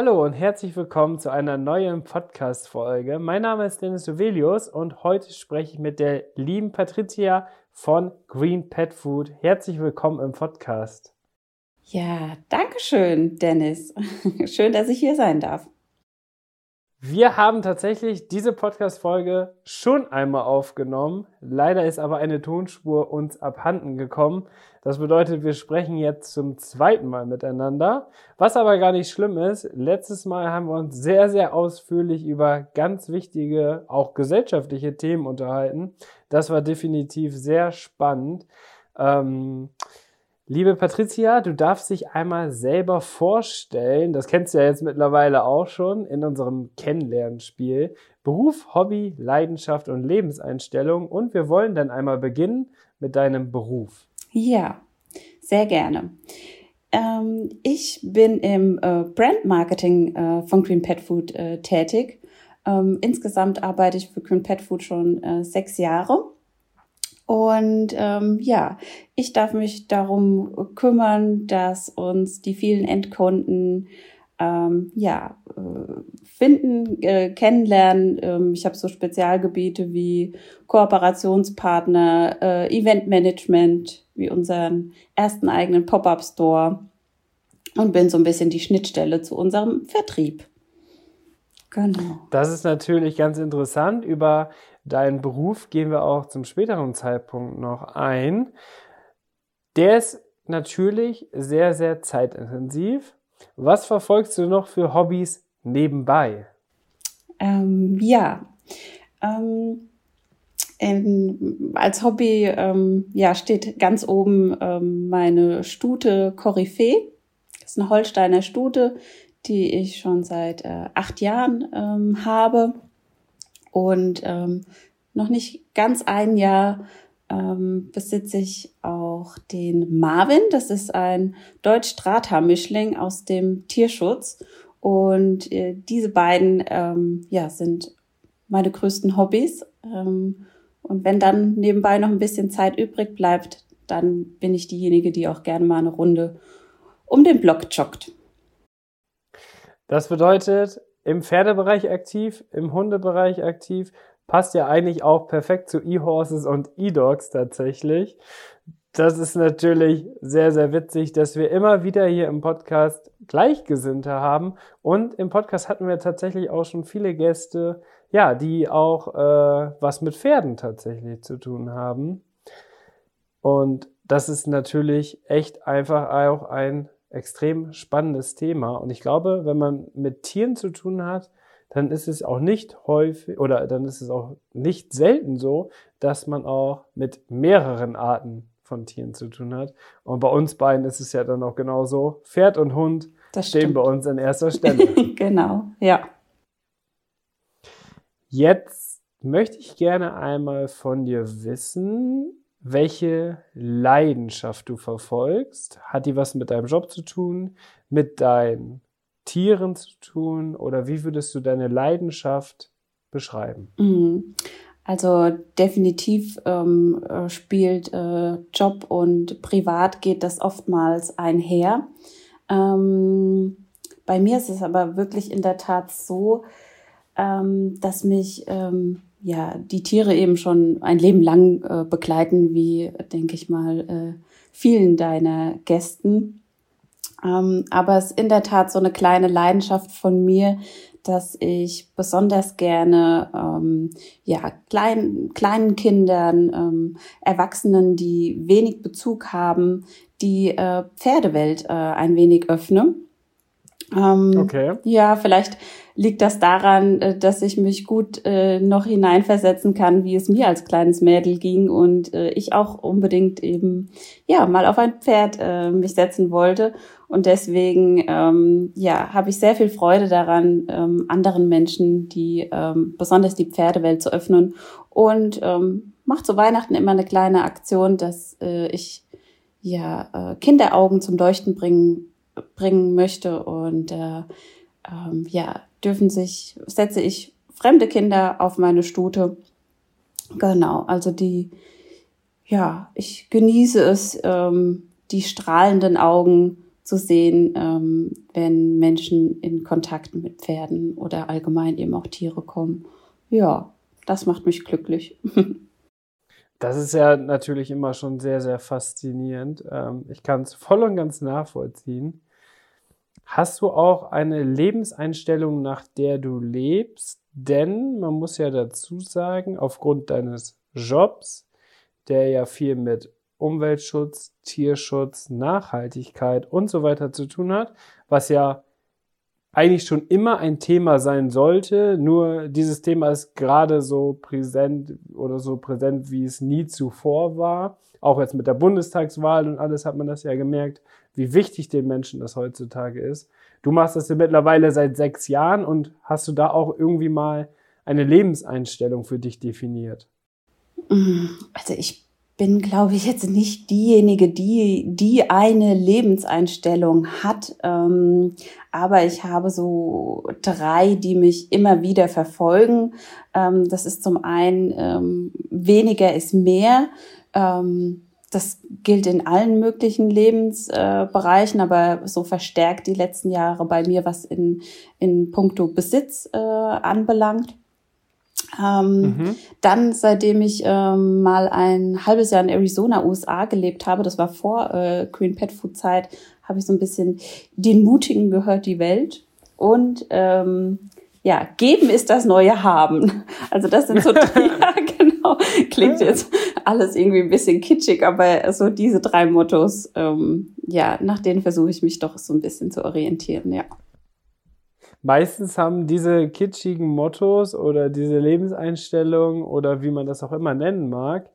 Hallo und herzlich willkommen zu einer neuen Podcast-Folge. Mein Name ist Dennis Uvelius und heute spreche ich mit der lieben Patricia von Green Pet Food. Herzlich willkommen im Podcast. Ja, danke schön, Dennis. Schön, dass ich hier sein darf. Wir haben tatsächlich diese Podcast-Folge schon einmal aufgenommen. Leider ist aber eine Tonspur uns abhanden gekommen. Das bedeutet, wir sprechen jetzt zum zweiten Mal miteinander. Was aber gar nicht schlimm ist. Letztes Mal haben wir uns sehr, sehr ausführlich über ganz wichtige, auch gesellschaftliche Themen unterhalten. Das war definitiv sehr spannend. Ähm, Liebe Patricia, du darfst dich einmal selber vorstellen, das kennst du ja jetzt mittlerweile auch schon in unserem Kennenlernspiel. Beruf, Hobby, Leidenschaft und Lebenseinstellung. Und wir wollen dann einmal beginnen mit deinem Beruf. Ja, sehr gerne. Ähm, ich bin im äh, Brandmarketing äh, von Green Pet Food äh, tätig. Ähm, insgesamt arbeite ich für Green Pet Food schon äh, sechs Jahre und ähm, ja, ich darf mich darum kümmern, dass uns die vielen Endkunden ähm, ja äh, finden, äh, kennenlernen. Ähm, ich habe so Spezialgebiete wie Kooperationspartner, äh, Eventmanagement, wie unseren ersten eigenen Pop-up Store und bin so ein bisschen die Schnittstelle zu unserem Vertrieb. Genau. Das ist natürlich ganz interessant. Über deinen Beruf gehen wir auch zum späteren Zeitpunkt noch ein. Der ist natürlich sehr, sehr zeitintensiv. Was verfolgst du noch für Hobbys nebenbei? Ähm, ja, ähm, in, als Hobby ähm, ja, steht ganz oben ähm, meine Stute Koryphäe. Das ist eine Holsteiner Stute, die ich schon seit äh, acht Jahren ähm, habe und ähm, noch nicht ganz ein Jahr ähm, besitze ich auch den Marvin. Das ist ein Deutsch-Strata-Mischling aus dem Tierschutz. Und äh, diese beiden ähm, ja, sind meine größten Hobbys. Ähm, und wenn dann nebenbei noch ein bisschen Zeit übrig bleibt, dann bin ich diejenige, die auch gerne mal eine Runde um den Block joggt. Das bedeutet, im Pferdebereich aktiv, im Hundebereich aktiv, passt ja eigentlich auch perfekt zu E-Horses und E-Dogs tatsächlich. Das ist natürlich sehr, sehr witzig, dass wir immer wieder hier im Podcast Gleichgesinnte haben. Und im Podcast hatten wir tatsächlich auch schon viele Gäste, ja, die auch äh, was mit Pferden tatsächlich zu tun haben. Und das ist natürlich echt einfach auch ein extrem spannendes Thema. Und ich glaube, wenn man mit Tieren zu tun hat, dann ist es auch nicht häufig oder dann ist es auch nicht selten so, dass man auch mit mehreren Arten von Tieren zu tun hat. Und bei uns beiden ist es ja dann auch genauso. Pferd und Hund das stehen bei uns an erster Stelle. genau, ja. Jetzt möchte ich gerne einmal von dir wissen, welche Leidenschaft du verfolgst. Hat die was mit deinem Job zu tun, mit deinen Tieren zu tun oder wie würdest du deine Leidenschaft beschreiben? Mhm. Also definitiv ähm, äh, spielt äh, Job und Privat geht das oftmals einher. Ähm, bei mir ist es aber wirklich in der Tat so, ähm, dass mich ähm, ja, die Tiere eben schon ein Leben lang äh, begleiten, wie, denke ich mal, äh, vielen deiner Gästen. Ähm, aber es ist in der Tat so eine kleine Leidenschaft von mir, dass ich besonders gerne ähm, ja, klein, kleinen Kindern, ähm, Erwachsenen, die wenig Bezug haben, die äh, Pferdewelt äh, ein wenig öffne. Ähm, okay. Ja, vielleicht liegt das daran, äh, dass ich mich gut äh, noch hineinversetzen kann, wie es mir als kleines Mädel ging und äh, ich auch unbedingt eben ja mal auf ein Pferd äh, mich setzen wollte. Und deswegen, ähm, ja, habe ich sehr viel Freude daran, ähm, anderen Menschen die ähm, besonders die Pferdewelt zu öffnen. Und ähm, macht zu Weihnachten immer eine kleine Aktion, dass äh, ich ja äh, Kinderaugen zum Leuchten bringen bringen möchte. Und äh, ähm, ja dürfen sich setze ich fremde Kinder auf meine Stute. Genau, also die ja ich genieße es ähm, die strahlenden Augen zu sehen, ähm, wenn Menschen in Kontakt mit Pferden oder allgemein eben auch Tiere kommen. Ja, das macht mich glücklich. Das ist ja natürlich immer schon sehr, sehr faszinierend. Ähm, ich kann es voll und ganz nachvollziehen. Hast du auch eine Lebenseinstellung, nach der du lebst? Denn man muss ja dazu sagen, aufgrund deines Jobs, der ja viel mit Umweltschutz, Tierschutz, Nachhaltigkeit und so weiter zu tun hat, was ja eigentlich schon immer ein Thema sein sollte, nur dieses Thema ist gerade so präsent oder so präsent, wie es nie zuvor war. Auch jetzt mit der Bundestagswahl und alles hat man das ja gemerkt, wie wichtig den Menschen das heutzutage ist. Du machst das ja mittlerweile seit sechs Jahren und hast du da auch irgendwie mal eine Lebenseinstellung für dich definiert? Also ich bin, glaube ich, jetzt nicht diejenige, die, die eine Lebenseinstellung hat. Ähm, aber ich habe so drei, die mich immer wieder verfolgen. Ähm, das ist zum einen, ähm, weniger ist mehr. Ähm, das gilt in allen möglichen Lebensbereichen, äh, aber so verstärkt die letzten Jahre bei mir, was in, in puncto Besitz äh, anbelangt. Ähm, mhm. Dann, seitdem ich ähm, mal ein halbes Jahr in Arizona, USA gelebt habe, das war vor äh, Green Pet Food Zeit, habe ich so ein bisschen den Mutigen gehört die Welt. Und ähm, ja, geben ist das neue Haben. Also das sind so, ja, genau, klingt jetzt alles irgendwie ein bisschen kitschig, aber so diese drei Mottos, ähm, ja, nach denen versuche ich mich doch so ein bisschen zu orientieren, ja meistens haben diese kitschigen Mottos oder diese Lebenseinstellungen oder wie man das auch immer nennen mag,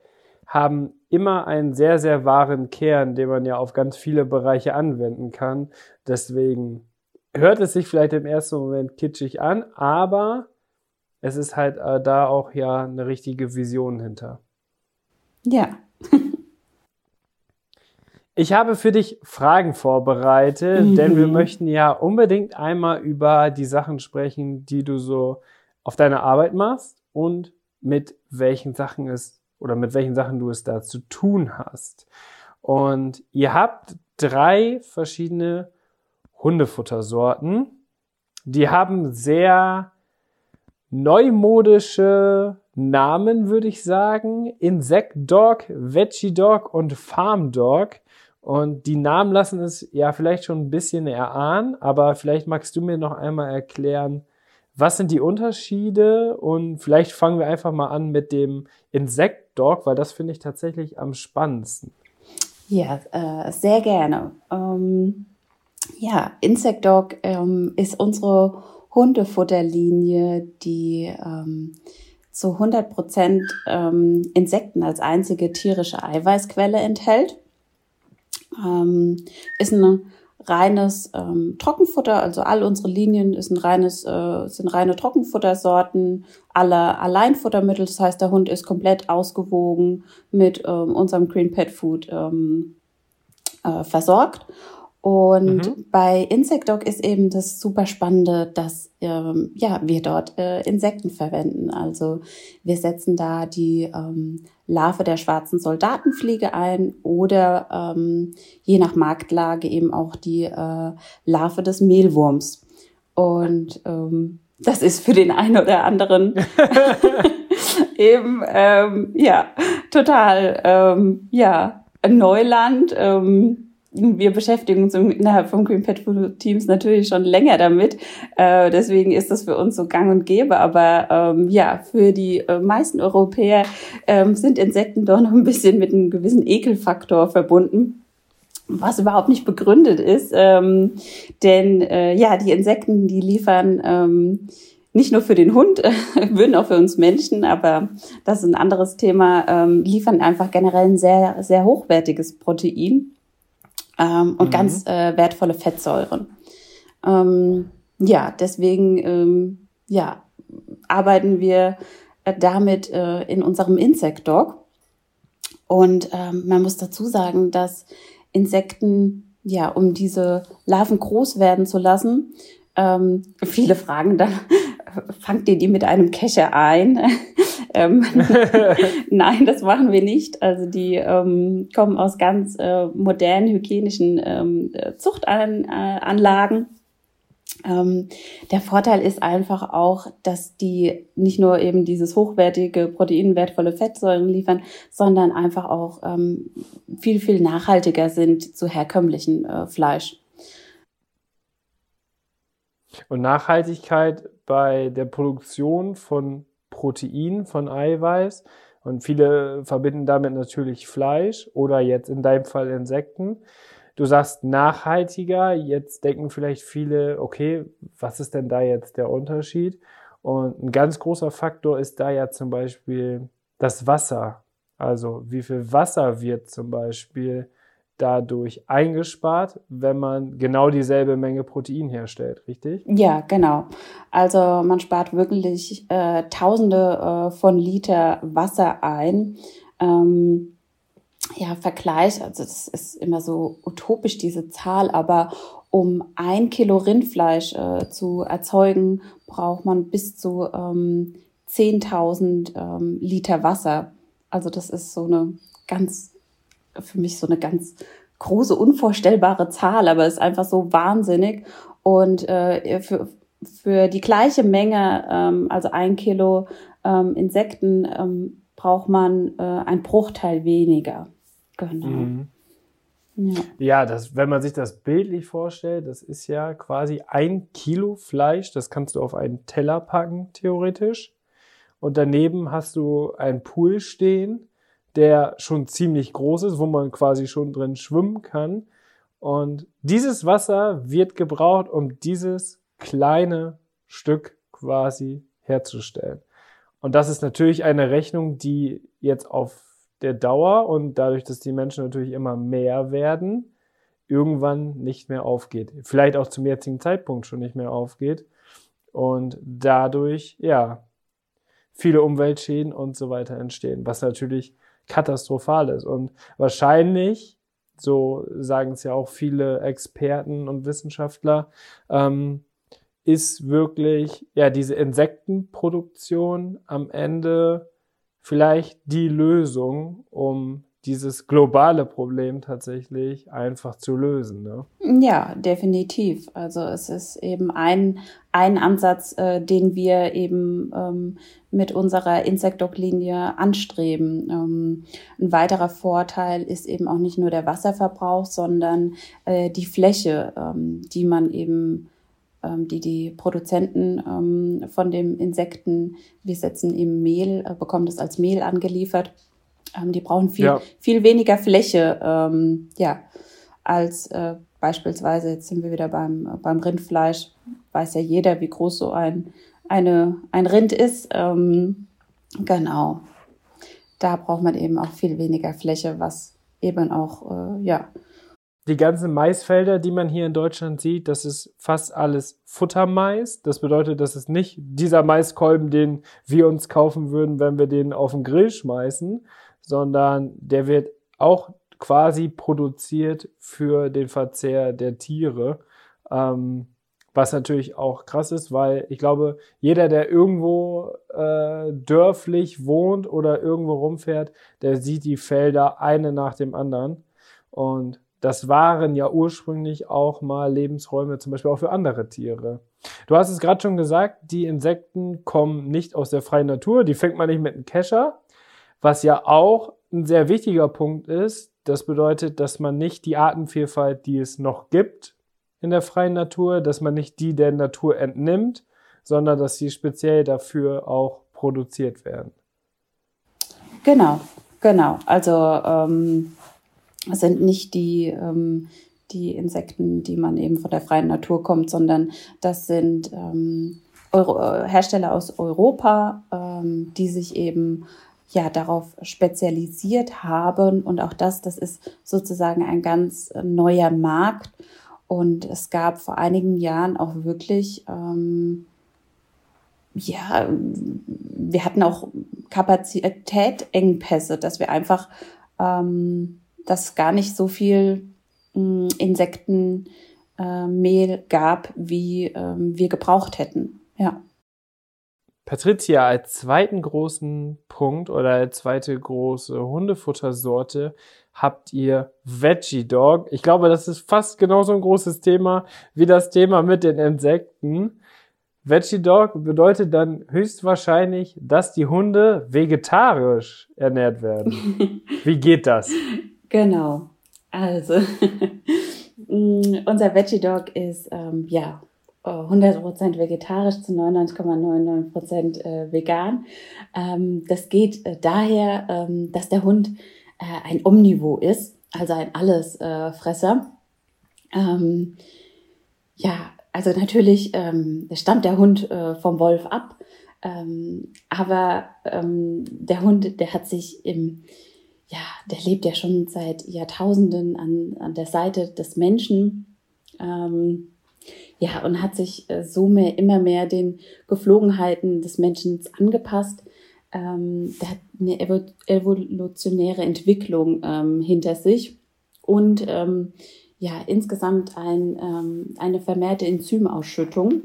haben immer einen sehr, sehr wahren Kern, den man ja auf ganz viele Bereiche anwenden kann. Deswegen hört es sich vielleicht im ersten Moment kitschig an, aber es ist halt äh, da auch ja eine richtige Vision hinter. Ja. Ich habe für dich Fragen vorbereitet, mhm. denn wir möchten ja unbedingt einmal über die Sachen sprechen, die du so auf deiner Arbeit machst und mit welchen Sachen es oder mit welchen Sachen du es da zu tun hast. Und ihr habt drei verschiedene Hundefuttersorten. Die haben sehr neumodische Namen, würde ich sagen. Insect Dog, Veggie Dog und Farm Dog. Und die Namen lassen es ja vielleicht schon ein bisschen erahnen, aber vielleicht magst du mir noch einmal erklären, was sind die Unterschiede? Und vielleicht fangen wir einfach mal an mit dem Insect Dog, weil das finde ich tatsächlich am spannendsten. Ja, äh, sehr gerne. Ähm, ja, Insect Dog ähm, ist unsere Hundefutterlinie, die ähm, zu 100 Prozent ähm, Insekten als einzige tierische Eiweißquelle enthält. Ähm, ist ein reines ähm, Trockenfutter, also all unsere Linien ist ein reines, äh, sind reine Trockenfuttersorten, alle Alleinfuttermittel, das heißt, der Hund ist komplett ausgewogen mit ähm, unserem Green Pet Food ähm, äh, versorgt. Und mhm. bei Insect Dog ist eben das super spannende, dass ähm, ja wir dort äh, Insekten verwenden. Also wir setzen da die ähm, Larve der schwarzen Soldatenfliege ein oder ähm, je nach Marktlage eben auch die äh, Larve des Mehlwurms. Und ähm, das ist für den einen oder anderen eben ähm, ja total ähm, ja Neuland. Ähm, wir beschäftigen uns innerhalb vom Green Pet Food Teams natürlich schon länger damit. Äh, deswegen ist das für uns so gang und gäbe. Aber ähm, ja, für die äh, meisten Europäer ähm, sind Insekten doch noch ein bisschen mit einem gewissen Ekelfaktor verbunden was überhaupt nicht begründet ist. Ähm, denn äh, ja, die Insekten, die liefern ähm, nicht nur für den Hund, würden auch für uns Menschen, aber das ist ein anderes Thema, ähm, liefern einfach generell ein sehr, sehr hochwertiges Protein ähm, und mhm. ganz äh, wertvolle Fettsäuren. Ähm, ja, deswegen ähm, ja, arbeiten wir äh, damit äh, in unserem Insect Dog. Und ähm, man muss dazu sagen, dass Insekten, ja, um diese Larven groß werden zu lassen, ähm, viele fragen dann, fangt ihr die mit einem Kescher ein? ähm, Nein, das machen wir nicht. Also die ähm, kommen aus ganz äh, modernen hygienischen ähm, Zuchtanlagen. Ähm, der Vorteil ist einfach auch, dass die nicht nur eben dieses hochwertige, proteinwertvolle Fettsäuren liefern, sondern einfach auch ähm, viel, viel nachhaltiger sind zu herkömmlichen äh, Fleisch. Und Nachhaltigkeit bei der Produktion von Protein, von Eiweiß. Und viele verbinden damit natürlich Fleisch oder jetzt in deinem Fall Insekten. Du sagst nachhaltiger, jetzt denken vielleicht viele, okay, was ist denn da jetzt der Unterschied? Und ein ganz großer Faktor ist da ja zum Beispiel das Wasser. Also wie viel Wasser wird zum Beispiel dadurch eingespart, wenn man genau dieselbe Menge Protein herstellt, richtig? Ja, genau. Also man spart wirklich äh, Tausende äh, von Liter Wasser ein. Ähm, ja, Vergleich, also das ist immer so utopisch, diese Zahl, aber um ein Kilo Rindfleisch äh, zu erzeugen, braucht man bis zu ähm, 10.000 ähm, Liter Wasser. Also das ist so eine ganz für mich so eine ganz große, unvorstellbare Zahl, aber ist einfach so wahnsinnig. Und äh, für, für die gleiche Menge, ähm, also ein Kilo ähm, Insekten, ähm, braucht man äh, ein Bruchteil weniger. Genau. Mhm. Ja, ja das, wenn man sich das bildlich vorstellt, das ist ja quasi ein Kilo Fleisch, das kannst du auf einen Teller packen, theoretisch. Und daneben hast du einen Pool stehen der schon ziemlich groß ist, wo man quasi schon drin schwimmen kann. Und dieses Wasser wird gebraucht, um dieses kleine Stück quasi herzustellen. Und das ist natürlich eine Rechnung, die jetzt auf der Dauer und dadurch, dass die Menschen natürlich immer mehr werden, irgendwann nicht mehr aufgeht. Vielleicht auch zum jetzigen Zeitpunkt schon nicht mehr aufgeht. Und dadurch, ja, viele Umweltschäden und so weiter entstehen, was natürlich katastrophal ist. Und wahrscheinlich, so sagen es ja auch viele Experten und Wissenschaftler, ähm, ist wirklich ja diese Insektenproduktion am Ende vielleicht die Lösung, um dieses globale Problem tatsächlich einfach zu lösen. Ne? Ja, definitiv. Also es ist eben ein, ein Ansatz, äh, den wir eben ähm, mit unserer Insectdoc-Linie anstreben. Ähm, ein weiterer Vorteil ist eben auch nicht nur der Wasserverbrauch, sondern äh, die Fläche, ähm, die man eben ähm, die die Produzenten ähm, von dem Insekten, wir setzen eben Mehl, äh, bekommen das als Mehl angeliefert ähm, die brauchen viel, ja. viel weniger Fläche, ähm, ja, als äh, beispielsweise, jetzt sind wir wieder beim, beim Rindfleisch, weiß ja jeder, wie groß so ein, eine, ein Rind ist. Ähm, genau. Da braucht man eben auch viel weniger Fläche, was eben auch, äh, ja, die ganzen Maisfelder, die man hier in Deutschland sieht, das ist fast alles Futtermais. Das bedeutet, das ist nicht dieser Maiskolben, den wir uns kaufen würden, wenn wir den auf den Grill schmeißen, sondern der wird auch quasi produziert für den Verzehr der Tiere. Ähm, was natürlich auch krass ist, weil ich glaube, jeder, der irgendwo äh, dörflich wohnt oder irgendwo rumfährt, der sieht die Felder eine nach dem anderen. Und das waren ja ursprünglich auch mal Lebensräume, zum Beispiel auch für andere Tiere. Du hast es gerade schon gesagt, die Insekten kommen nicht aus der freien Natur, die fängt man nicht mit einem Kescher, was ja auch ein sehr wichtiger Punkt ist. Das bedeutet, dass man nicht die Artenvielfalt, die es noch gibt in der freien Natur, dass man nicht die der Natur entnimmt, sondern dass sie speziell dafür auch produziert werden. Genau, genau. Also ähm, sind nicht die, ähm, die Insekten, die man eben von der freien Natur kommt, sondern das sind ähm, Euro Hersteller aus Europa, ähm, die sich eben ja darauf spezialisiert haben und auch das, das ist sozusagen ein ganz neuer Markt und es gab vor einigen Jahren auch wirklich ähm, ja, wir hatten auch Kapazitätengpässe, dass wir einfach, ähm, dass gar nicht so viel äh, Insektenmehl äh, gab, wie ähm, wir gebraucht hätten. Ja. Patricia, als zweiten großen Punkt oder als zweite große Hundefuttersorte habt ihr Veggie Dog. Ich glaube, das ist fast genauso ein großes Thema wie das Thema mit den Insekten. Veggie Dog bedeutet dann höchstwahrscheinlich, dass die Hunde vegetarisch ernährt werden. Wie geht das? Genau. Also, unser Veggie Dog ist ähm, ja 100% vegetarisch zu 99,99% äh, vegan. Ähm, das geht äh, daher, ähm, dass der Hund äh, ein Omnivore ist, also ein Allesfresser. Ähm, ja, also natürlich stammt der Hund vom Wolf ab, aber der Hund, der hat sich im, ja, der lebt ja schon seit Jahrtausenden an, an der Seite des Menschen. Ja, und hat sich äh, so mehr, immer mehr den Geflogenheiten des Menschen angepasst. Ähm, der hat eine evolutionäre Entwicklung ähm, hinter sich und ähm, ja insgesamt ein, ähm, eine vermehrte Enzymausschüttung,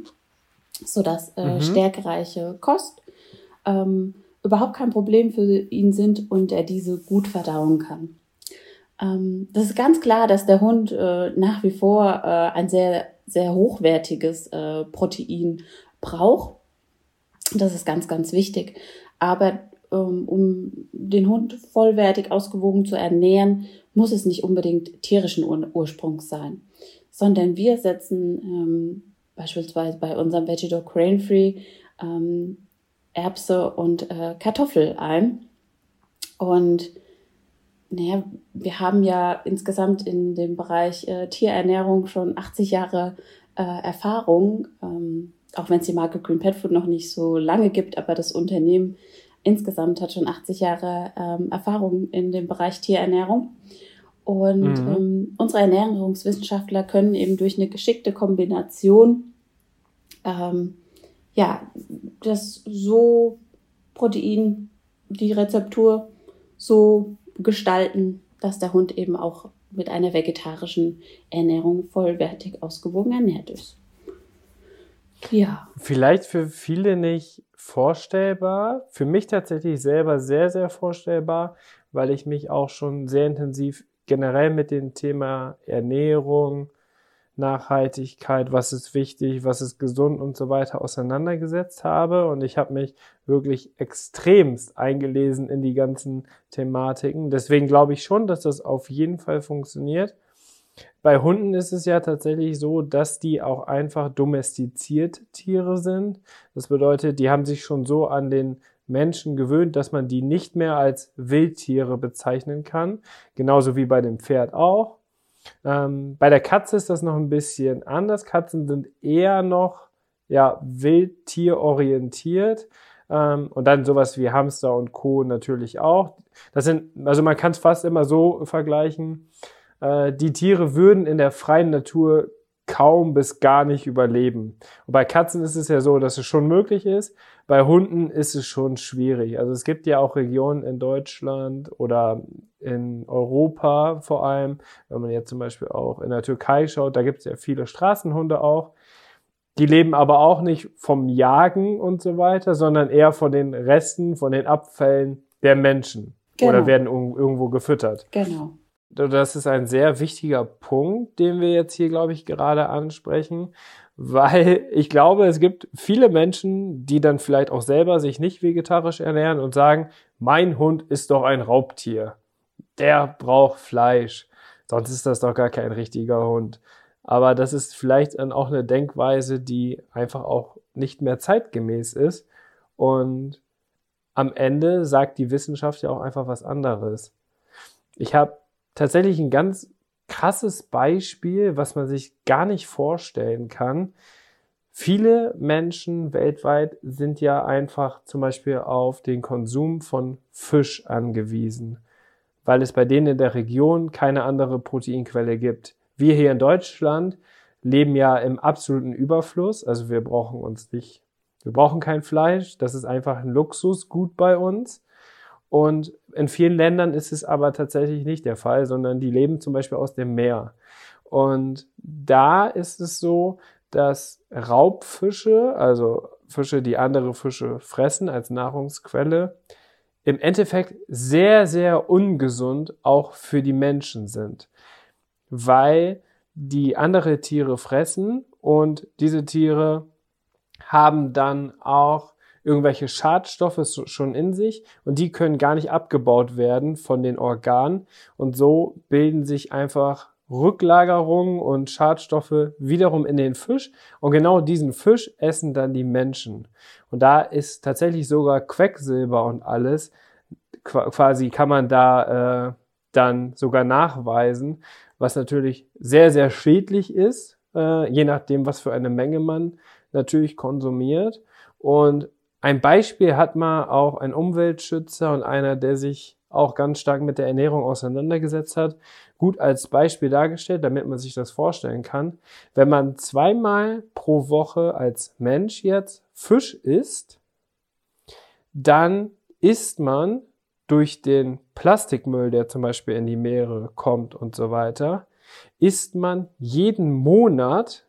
sodass äh, mhm. stärkereiche Kost ähm, überhaupt kein Problem für ihn sind und er diese gut verdauen kann. Ähm, das ist ganz klar, dass der Hund äh, nach wie vor äh, ein sehr, sehr hochwertiges äh, Protein braucht. Das ist ganz, ganz wichtig. Aber ähm, um den Hund vollwertig ausgewogen zu ernähren, muss es nicht unbedingt tierischen Ur Ursprungs sein, sondern wir setzen ähm, beispielsweise bei unserem Veggie Crane Free ähm, Erbse und äh, Kartoffel ein. Und naja, wir haben ja insgesamt in dem Bereich äh, Tierernährung schon 80 Jahre äh, Erfahrung, ähm, auch wenn es die Marke Green Pet Food noch nicht so lange gibt, aber das Unternehmen insgesamt hat schon 80 Jahre ähm, Erfahrung in dem Bereich Tierernährung. Und mhm. ähm, unsere Ernährungswissenschaftler können eben durch eine geschickte Kombination ähm, ja, das so Protein, die Rezeptur so gestalten, dass der Hund eben auch mit einer vegetarischen Ernährung vollwertig ausgewogen ernährt ist. Ja. Vielleicht für viele nicht vorstellbar, für mich tatsächlich selber sehr, sehr vorstellbar, weil ich mich auch schon sehr intensiv generell mit dem Thema Ernährung, Nachhaltigkeit, was ist wichtig, was ist gesund und so weiter auseinandergesetzt habe. Und ich habe mich wirklich extremst eingelesen in die ganzen Thematiken. Deswegen glaube ich schon, dass das auf jeden Fall funktioniert. Bei Hunden ist es ja tatsächlich so, dass die auch einfach domestiziert Tiere sind. Das bedeutet, die haben sich schon so an den Menschen gewöhnt, dass man die nicht mehr als Wildtiere bezeichnen kann. Genauso wie bei dem Pferd auch. Ähm, bei der Katze ist das noch ein bisschen anders. Katzen sind eher noch ja, wildtierorientiert. Ähm, und dann sowas wie Hamster und Co. natürlich auch. Das sind, also man kann es fast immer so vergleichen. Äh, die Tiere würden in der freien Natur kaum bis gar nicht überleben. Und bei Katzen ist es ja so, dass es schon möglich ist. Bei Hunden ist es schon schwierig. Also es gibt ja auch Regionen in Deutschland oder in Europa vor allem, wenn man jetzt zum Beispiel auch in der Türkei schaut, da gibt es ja viele Straßenhunde auch. Die leben aber auch nicht vom Jagen und so weiter, sondern eher von den Resten, von den Abfällen der Menschen. Genau. Oder werden irgendwo gefüttert. Genau. Das ist ein sehr wichtiger Punkt, den wir jetzt hier, glaube ich, gerade ansprechen, weil ich glaube, es gibt viele Menschen, die dann vielleicht auch selber sich nicht vegetarisch ernähren und sagen, mein Hund ist doch ein Raubtier. Der braucht Fleisch. Sonst ist das doch gar kein richtiger Hund. Aber das ist vielleicht dann auch eine Denkweise, die einfach auch nicht mehr zeitgemäß ist. Und am Ende sagt die Wissenschaft ja auch einfach was anderes. Ich habe tatsächlich ein ganz krasses Beispiel, was man sich gar nicht vorstellen kann. Viele Menschen weltweit sind ja einfach zum Beispiel auf den Konsum von Fisch angewiesen, weil es bei denen in der Region keine andere Proteinquelle gibt. Wir hier in Deutschland leben ja im absoluten Überfluss, also wir brauchen uns nicht, wir brauchen kein Fleisch, das ist einfach ein Luxusgut bei uns. Und in vielen Ländern ist es aber tatsächlich nicht der Fall, sondern die leben zum Beispiel aus dem Meer. Und da ist es so, dass Raubfische, also Fische, die andere Fische fressen als Nahrungsquelle, im Endeffekt sehr, sehr ungesund auch für die Menschen sind, weil die andere Tiere fressen und diese Tiere haben dann auch irgendwelche Schadstoffe schon in sich und die können gar nicht abgebaut werden von den Organen und so bilden sich einfach Rücklagerungen und Schadstoffe wiederum in den Fisch und genau diesen Fisch essen dann die Menschen. Und da ist tatsächlich sogar Quecksilber und alles, quasi kann man da äh, dann sogar nachweisen, was natürlich sehr, sehr schädlich ist, äh, je nachdem, was für eine Menge man natürlich konsumiert. Und ein Beispiel hat mal auch ein Umweltschützer und einer, der sich auch ganz stark mit der Ernährung auseinandergesetzt hat, gut als Beispiel dargestellt, damit man sich das vorstellen kann. Wenn man zweimal pro Woche als Mensch jetzt Fisch isst, dann isst man durch den Plastikmüll, der zum Beispiel in die Meere kommt und so weiter, isst man jeden Monat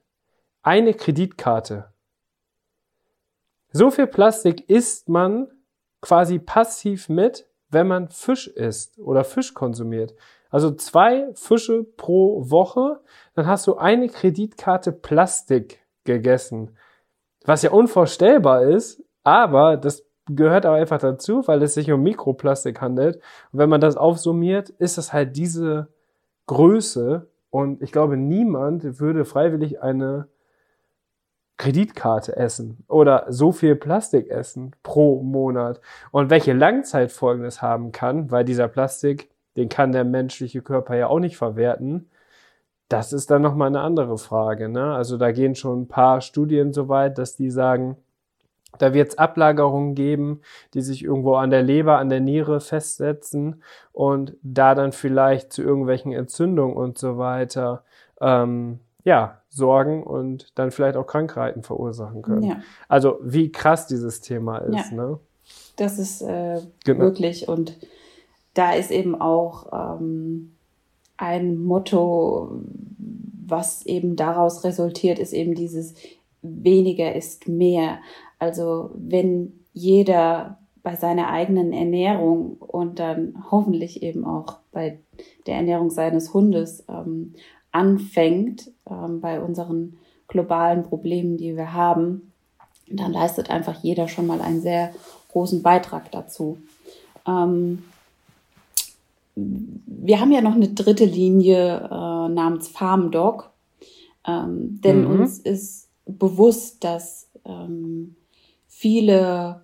eine Kreditkarte. So viel Plastik isst man quasi passiv mit, wenn man Fisch isst oder Fisch konsumiert. Also zwei Fische pro Woche, dann hast du eine Kreditkarte Plastik gegessen. Was ja unvorstellbar ist, aber das gehört aber einfach dazu, weil es sich um Mikroplastik handelt. Und wenn man das aufsummiert, ist das halt diese Größe. Und ich glaube, niemand würde freiwillig eine Kreditkarte essen oder so viel Plastik essen pro Monat. Und welche Langzeitfolgen das haben kann, weil dieser Plastik, den kann der menschliche Körper ja auch nicht verwerten. Das ist dann nochmal eine andere Frage. Ne? Also da gehen schon ein paar Studien so weit, dass die sagen, da wird es Ablagerungen geben, die sich irgendwo an der Leber, an der Niere festsetzen und da dann vielleicht zu irgendwelchen Entzündungen und so weiter ähm, ja, sorgen und dann vielleicht auch Krankheiten verursachen können. Ja. Also wie krass dieses Thema ist. Ja. Ne? Das ist äh, genau. wirklich und da ist eben auch ähm, ein Motto, was eben daraus resultiert, ist eben dieses weniger ist mehr. Also wenn jeder bei seiner eigenen Ernährung und dann hoffentlich eben auch bei der Ernährung seines Hundes ähm, anfängt ähm, bei unseren globalen Problemen, die wir haben, dann leistet einfach jeder schon mal einen sehr großen Beitrag dazu. Ähm, wir haben ja noch eine dritte Linie äh, namens Farm Dog, ähm, denn mhm. uns ist bewusst, dass ähm, viele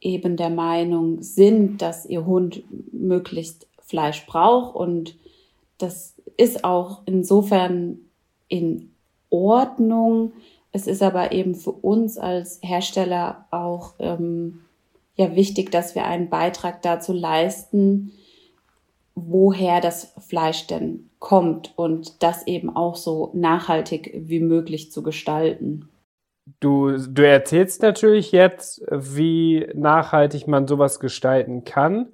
eben der Meinung sind, dass ihr Hund möglichst Fleisch braucht und das ist auch insofern in Ordnung. Es ist aber eben für uns als Hersteller auch ähm, ja wichtig, dass wir einen Beitrag dazu leisten, woher das Fleisch denn kommt und das eben auch so nachhaltig wie möglich zu gestalten. Du, du erzählst natürlich jetzt, wie nachhaltig man sowas gestalten kann.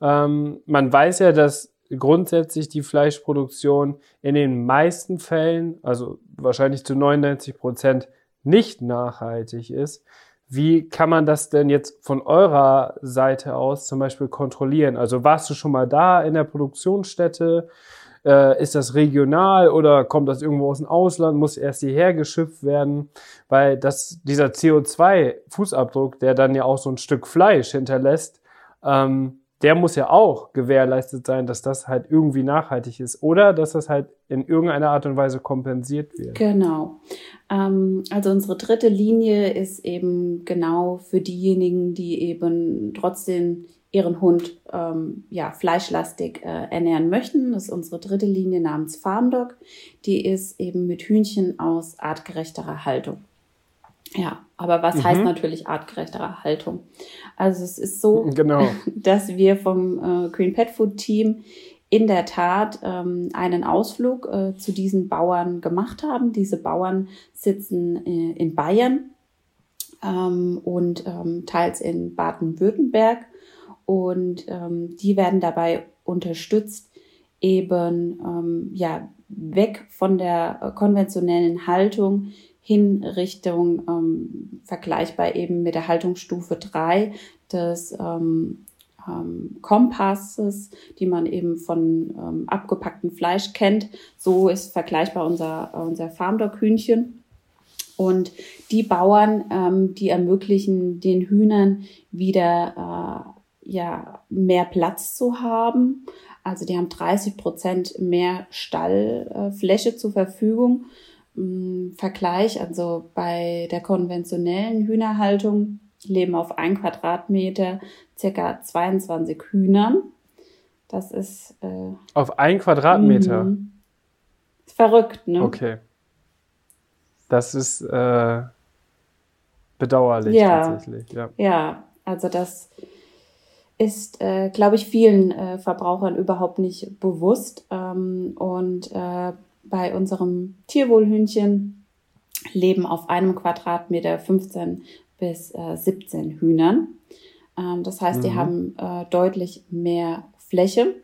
Ähm, man weiß ja, dass grundsätzlich die Fleischproduktion in den meisten Fällen, also wahrscheinlich zu 99 Prozent, nicht nachhaltig ist. Wie kann man das denn jetzt von eurer Seite aus zum Beispiel kontrollieren? Also warst du schon mal da in der Produktionsstätte? Äh, ist das regional oder kommt das irgendwo aus dem Ausland? Muss erst hierher geschifft werden? Weil das, dieser CO2-Fußabdruck, der dann ja auch so ein Stück Fleisch hinterlässt, ähm, der muss ja auch gewährleistet sein, dass das halt irgendwie nachhaltig ist oder dass das halt in irgendeiner Art und Weise kompensiert wird. Genau. Ähm, also unsere dritte Linie ist eben genau für diejenigen, die eben trotzdem ihren Hund ähm, ja, fleischlastig äh, ernähren möchten. Das ist unsere dritte Linie namens Farm Dog. Die ist eben mit Hühnchen aus artgerechterer Haltung. Ja, aber was mhm. heißt natürlich artgerechtere Haltung? Also es ist so, genau. dass wir vom äh, Green Pet Food Team in der Tat ähm, einen Ausflug äh, zu diesen Bauern gemacht haben. Diese Bauern sitzen äh, in Bayern ähm, und ähm, teils in Baden-Württemberg und ähm, die werden dabei unterstützt, eben ähm, ja weg von der konventionellen Haltung hin Richtung ähm, vergleichbar eben mit der Haltungsstufe 3 des ähm, ähm, Kompasses, die man eben von ähm, abgepacktem Fleisch kennt. So ist vergleichbar unser, unser Farmdog-Hühnchen. Und die Bauern, ähm, die ermöglichen den Hühnern wieder äh, ja, mehr Platz zu haben. Also die haben 30 Prozent mehr Stallfläche äh, zur Verfügung. Im Vergleich, also bei der konventionellen Hühnerhaltung leben auf ein Quadratmeter circa 22 Hühnern. Das ist. Äh, auf ein Quadratmeter? Mh, verrückt, ne? Okay. Das ist äh, bedauerlich ja, tatsächlich. Ja. ja, also das ist, äh, glaube ich, vielen äh, Verbrauchern überhaupt nicht bewusst. Ähm, und äh, bei unserem Tierwohlhühnchen leben auf einem Quadratmeter 15 bis äh, 17 Hühnern. Ähm, das heißt, mhm. die haben äh, deutlich mehr Fläche.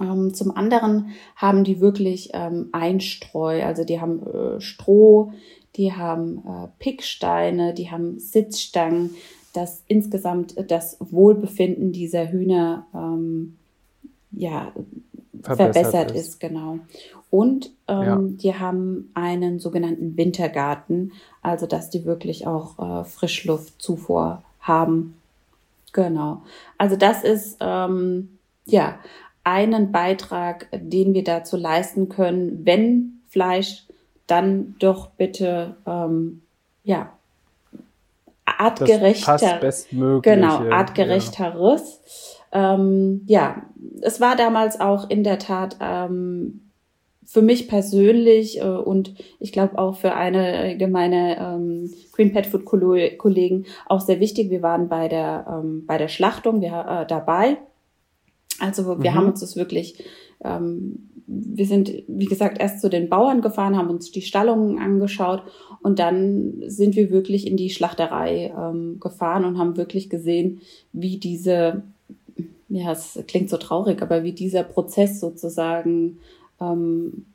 Ähm, zum anderen haben die wirklich ähm, Einstreu, also die haben äh, Stroh, die haben äh, Picksteine, die haben Sitzstangen, dass insgesamt das Wohlbefinden dieser Hühner ähm, ja, verbessert, verbessert ist. ist. genau. Und ähm, ja. die haben einen sogenannten Wintergarten, also dass die wirklich auch äh, Frischluftzufuhr haben. Genau. Also das ist ähm, ja einen Beitrag, den wir dazu leisten können, wenn Fleisch, dann doch bitte ähm, ja artgerechter, genau artgerechteres. Ja. Ähm, ja, es war damals auch in der Tat ähm, für mich persönlich äh, und ich glaube auch für eine meine ähm, Green Pet Food Kollegen auch sehr wichtig. Wir waren bei der ähm, bei der Schlachtung wir, äh, dabei also wir mhm. haben uns das wirklich, ähm, wir sind, wie gesagt, erst zu den Bauern gefahren, haben uns die Stallungen angeschaut und dann sind wir wirklich in die Schlachterei ähm, gefahren und haben wirklich gesehen, wie diese, ja, es klingt so traurig, aber wie dieser Prozess sozusagen, ähm,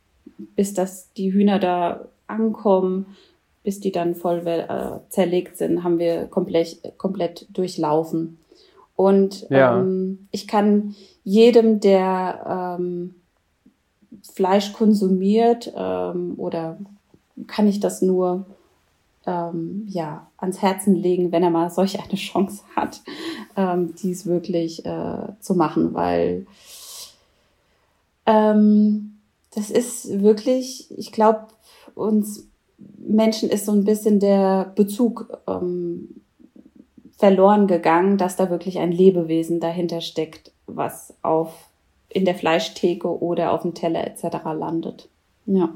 bis dass die Hühner da ankommen, bis die dann voll äh, zerlegt sind, haben wir komplett, komplett durchlaufen. Und ja. ähm, ich kann jedem, der ähm, Fleisch konsumiert ähm, oder kann ich das nur ähm, ja, ans Herzen legen, wenn er mal solch eine Chance hat, ähm, dies wirklich äh, zu machen, weil ähm, das ist wirklich, ich glaube, uns Menschen ist so ein bisschen der Bezug ähm, verloren gegangen, dass da wirklich ein Lebewesen dahinter steckt, was auf in der Fleischtheke oder auf dem Teller etc. landet. Ja.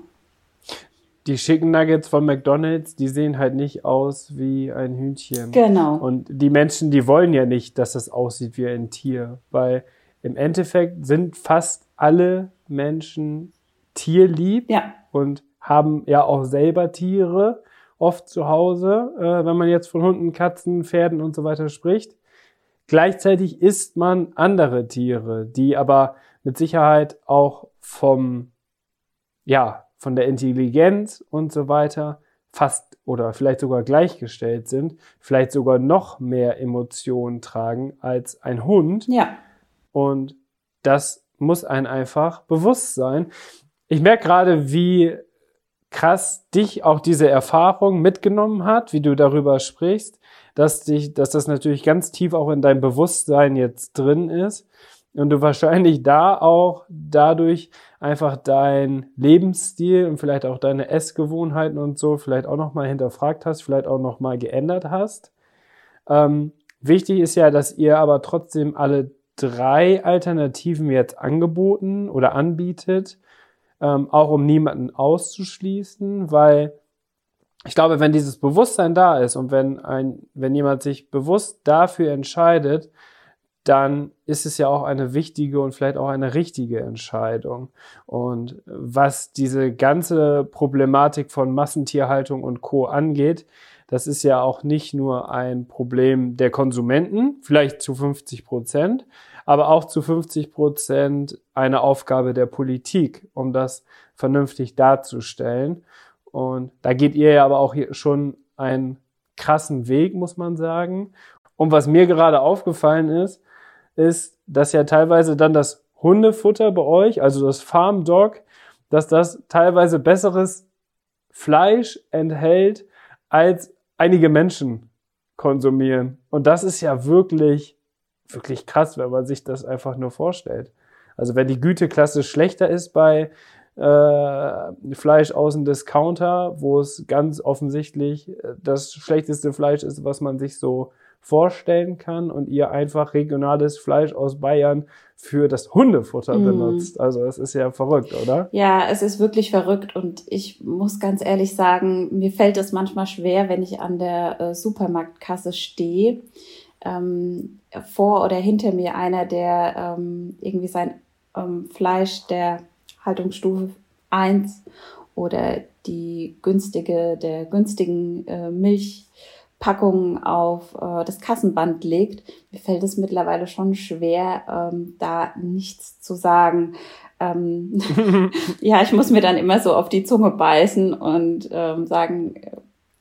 Die Chicken Nuggets von McDonald's, die sehen halt nicht aus wie ein Hühnchen. Genau. Und die Menschen, die wollen ja nicht, dass das aussieht wie ein Tier, weil im Endeffekt sind fast alle Menschen tierlieb ja. und haben ja auch selber Tiere oft zu Hause, äh, wenn man jetzt von Hunden, Katzen, Pferden und so weiter spricht. Gleichzeitig isst man andere Tiere, die aber mit Sicherheit auch vom, ja, von der Intelligenz und so weiter fast oder vielleicht sogar gleichgestellt sind, vielleicht sogar noch mehr Emotionen tragen als ein Hund. Ja. Und das muss ein einfach bewusst sein. Ich merke gerade, wie krass dich auch diese Erfahrung mitgenommen hat, wie du darüber sprichst, dass dich, dass das natürlich ganz tief auch in deinem Bewusstsein jetzt drin ist und du wahrscheinlich da auch dadurch einfach dein Lebensstil und vielleicht auch deine Essgewohnheiten und so vielleicht auch nochmal hinterfragt hast, vielleicht auch nochmal geändert hast. Ähm, wichtig ist ja, dass ihr aber trotzdem alle drei Alternativen jetzt angeboten oder anbietet ähm, auch um niemanden auszuschließen, weil ich glaube, wenn dieses Bewusstsein da ist und wenn ein, wenn jemand sich bewusst dafür entscheidet, dann ist es ja auch eine wichtige und vielleicht auch eine richtige Entscheidung. Und was diese ganze Problematik von Massentierhaltung und Co. angeht, das ist ja auch nicht nur ein Problem der Konsumenten, vielleicht zu 50 Prozent, aber auch zu 50 Prozent eine Aufgabe der Politik, um das vernünftig darzustellen. Und da geht ihr ja aber auch hier schon einen krassen Weg, muss man sagen. Und was mir gerade aufgefallen ist, ist, dass ja teilweise dann das Hundefutter bei euch, also das Farm Dog, dass das teilweise besseres Fleisch enthält, als einige Menschen konsumieren. Und das ist ja wirklich, wirklich krass, wenn man sich das einfach nur vorstellt. Also wenn die Güteklasse schlechter ist bei äh, Fleisch aus dem Discounter, wo es ganz offensichtlich äh, das schlechteste Fleisch ist, was man sich so vorstellen kann und ihr einfach regionales Fleisch aus Bayern für das Hundefutter mm. benutzt. Also es ist ja verrückt, oder? Ja, es ist wirklich verrückt und ich muss ganz ehrlich sagen, mir fällt es manchmal schwer, wenn ich an der äh, Supermarktkasse stehe. Ähm, vor oder hinter mir einer, der ähm, irgendwie sein ähm, Fleisch der Haltungsstufe 1 oder die günstige, der günstigen äh, Milch Packungen auf äh, das Kassenband legt. Mir fällt es mittlerweile schon schwer, ähm, da nichts zu sagen. Ähm, ja, ich muss mir dann immer so auf die Zunge beißen und ähm, sagen, äh,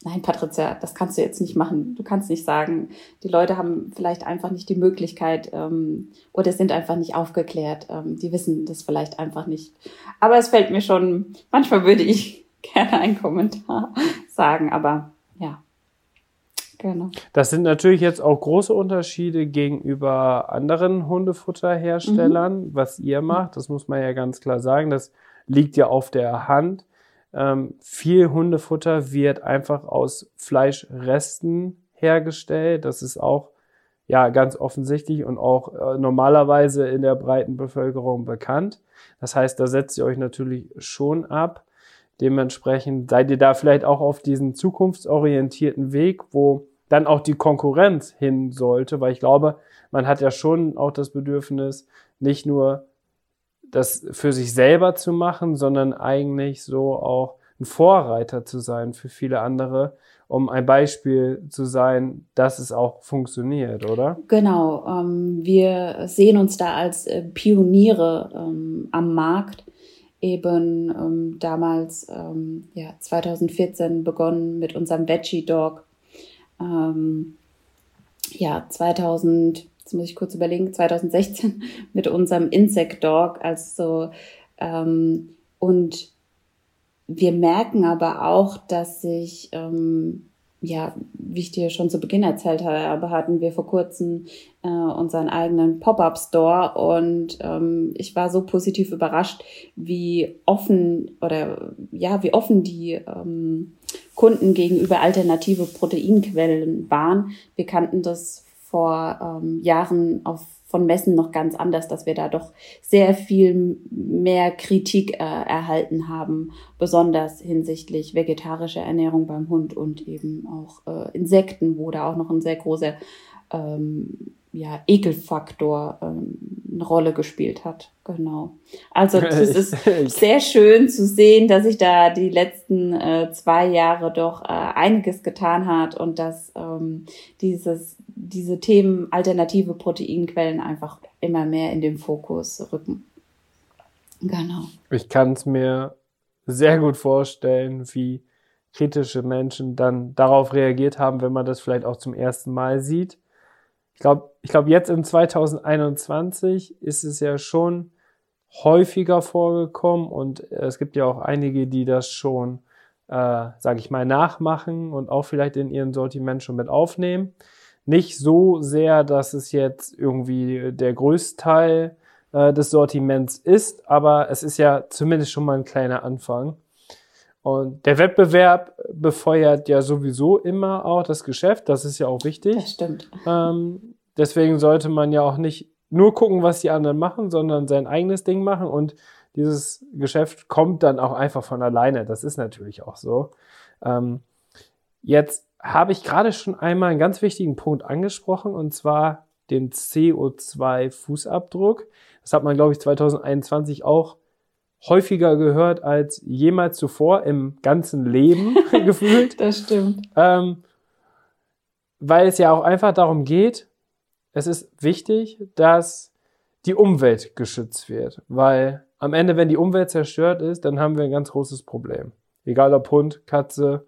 nein, Patricia, das kannst du jetzt nicht machen. Du kannst nicht sagen, die Leute haben vielleicht einfach nicht die Möglichkeit ähm, oder sind einfach nicht aufgeklärt. Ähm, die wissen das vielleicht einfach nicht. Aber es fällt mir schon, manchmal würde ich gerne einen Kommentar sagen, aber. Genau. Das sind natürlich jetzt auch große Unterschiede gegenüber anderen Hundefutterherstellern, mhm. was ihr macht. Das muss man ja ganz klar sagen. Das liegt ja auf der Hand. Ähm, viel Hundefutter wird einfach aus Fleischresten hergestellt. Das ist auch ja ganz offensichtlich und auch äh, normalerweise in der breiten Bevölkerung bekannt. Das heißt, da setzt ihr euch natürlich schon ab. Dementsprechend seid ihr da vielleicht auch auf diesen zukunftsorientierten Weg, wo dann auch die Konkurrenz hin sollte, weil ich glaube, man hat ja schon auch das Bedürfnis, nicht nur das für sich selber zu machen, sondern eigentlich so auch ein Vorreiter zu sein für viele andere, um ein Beispiel zu sein, dass es auch funktioniert, oder? Genau. Ähm, wir sehen uns da als äh, Pioniere ähm, am Markt eben ähm, damals, ähm, ja, 2014 begonnen mit unserem Veggie Dog. Ähm, ja, 2000, jetzt muss ich kurz überlegen, 2016 mit unserem Insect Dog. Also, ähm, und wir merken aber auch, dass sich ähm, ja, wie ich dir schon zu Beginn erzählt habe, hatten wir vor kurzem äh, unseren eigenen Pop-up-Store und ähm, ich war so positiv überrascht, wie offen oder ja, wie offen die ähm, Kunden gegenüber alternative Proteinquellen waren. Wir kannten das vor ähm, Jahren auf von Messen noch ganz anders, dass wir da doch sehr viel mehr Kritik äh, erhalten haben, besonders hinsichtlich vegetarischer Ernährung beim Hund und eben auch äh, Insekten, wo da auch noch ein sehr großer ähm, ja, Ekelfaktor ähm, eine Rolle gespielt hat. Genau. Also das ist sehr schön zu sehen, dass sich da die letzten äh, zwei Jahre doch äh, einiges getan hat und dass ähm, dieses, diese Themen alternative Proteinquellen einfach immer mehr in den Fokus rücken. Genau. Ich kann es mir sehr gut vorstellen, wie kritische Menschen dann darauf reagiert haben, wenn man das vielleicht auch zum ersten Mal sieht ich glaube, ich glaube, jetzt im 2021 ist es ja schon häufiger vorgekommen und es gibt ja auch einige, die das schon, äh, sage ich mal, nachmachen und auch vielleicht in ihren Sortiment schon mit aufnehmen. Nicht so sehr, dass es jetzt irgendwie der Größteil äh, des Sortiments ist, aber es ist ja zumindest schon mal ein kleiner Anfang. Und der Wettbewerb befeuert ja sowieso immer auch das Geschäft, das ist ja auch wichtig. Das stimmt. Ähm, deswegen sollte man ja auch nicht nur gucken, was die anderen machen, sondern sein eigenes Ding machen und dieses Geschäft kommt dann auch einfach von alleine. Das ist natürlich auch so. Ähm, Jetzt habe ich gerade schon einmal einen ganz wichtigen Punkt angesprochen, und zwar den CO2-Fußabdruck. Das hat man, glaube ich, 2021 auch häufiger gehört als jemals zuvor im ganzen Leben gefühlt. Das stimmt. Ähm, weil es ja auch einfach darum geht, es ist wichtig, dass die Umwelt geschützt wird, weil am Ende, wenn die Umwelt zerstört ist, dann haben wir ein ganz großes Problem. Egal ob Hund, Katze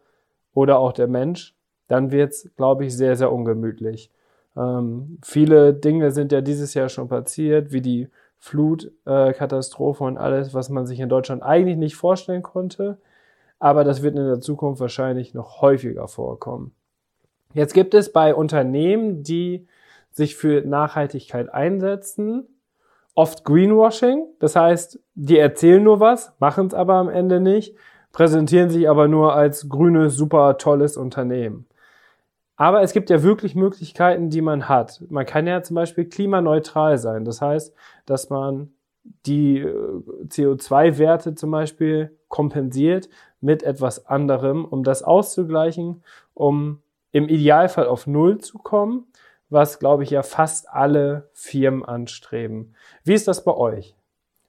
oder auch der Mensch, dann wird's, glaube ich, sehr, sehr ungemütlich. Ähm, viele Dinge sind ja dieses Jahr schon passiert, wie die Flutkatastrophe äh, und alles, was man sich in Deutschland eigentlich nicht vorstellen konnte. Aber das wird in der Zukunft wahrscheinlich noch häufiger vorkommen. Jetzt gibt es bei Unternehmen, die sich für Nachhaltigkeit einsetzen, oft Greenwashing. Das heißt, die erzählen nur was, machen es aber am Ende nicht, präsentieren sich aber nur als grünes, super tolles Unternehmen. Aber es gibt ja wirklich Möglichkeiten, die man hat. Man kann ja zum Beispiel klimaneutral sein. Das heißt, dass man die äh, CO2-Werte zum Beispiel kompensiert mit etwas anderem, um das auszugleichen, um im Idealfall auf Null zu kommen, was, glaube ich, ja fast alle Firmen anstreben. Wie ist das bei euch?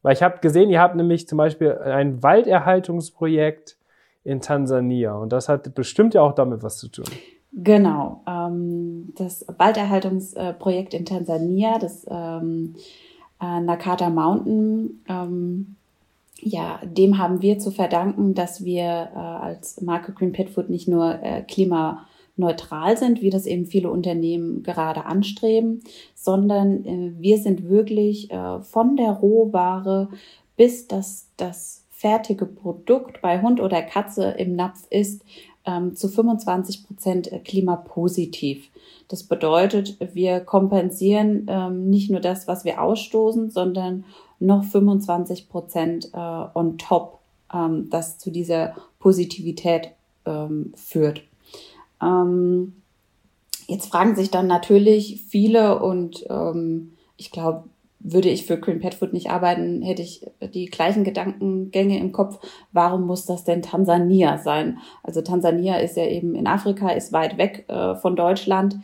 Weil ich habe gesehen, ihr habt nämlich zum Beispiel ein Walderhaltungsprojekt in Tansania und das hat bestimmt ja auch damit was zu tun. Genau. Ähm, das Walderhaltungsprojekt in Tansania, das ähm, äh, Nakata Mountain, ähm, ja, dem haben wir zu verdanken, dass wir äh, als Marke Green Pet Food nicht nur äh, klimaneutral sind, wie das eben viele Unternehmen gerade anstreben, sondern äh, wir sind wirklich äh, von der Rohware bis das, das fertige Produkt bei Hund oder Katze im Napf ist, ähm, zu 25 Prozent äh, klimapositiv. Das bedeutet, wir kompensieren ähm, nicht nur das, was wir ausstoßen, sondern noch 25 Prozent äh, on top, ähm, das zu dieser Positivität ähm, führt. Ähm, jetzt fragen sich dann natürlich viele und ähm, ich glaube, würde ich für Green Pet Food nicht arbeiten, hätte ich die gleichen Gedankengänge im Kopf. Warum muss das denn Tansania sein? Also Tansania ist ja eben in Afrika, ist weit weg äh, von Deutschland.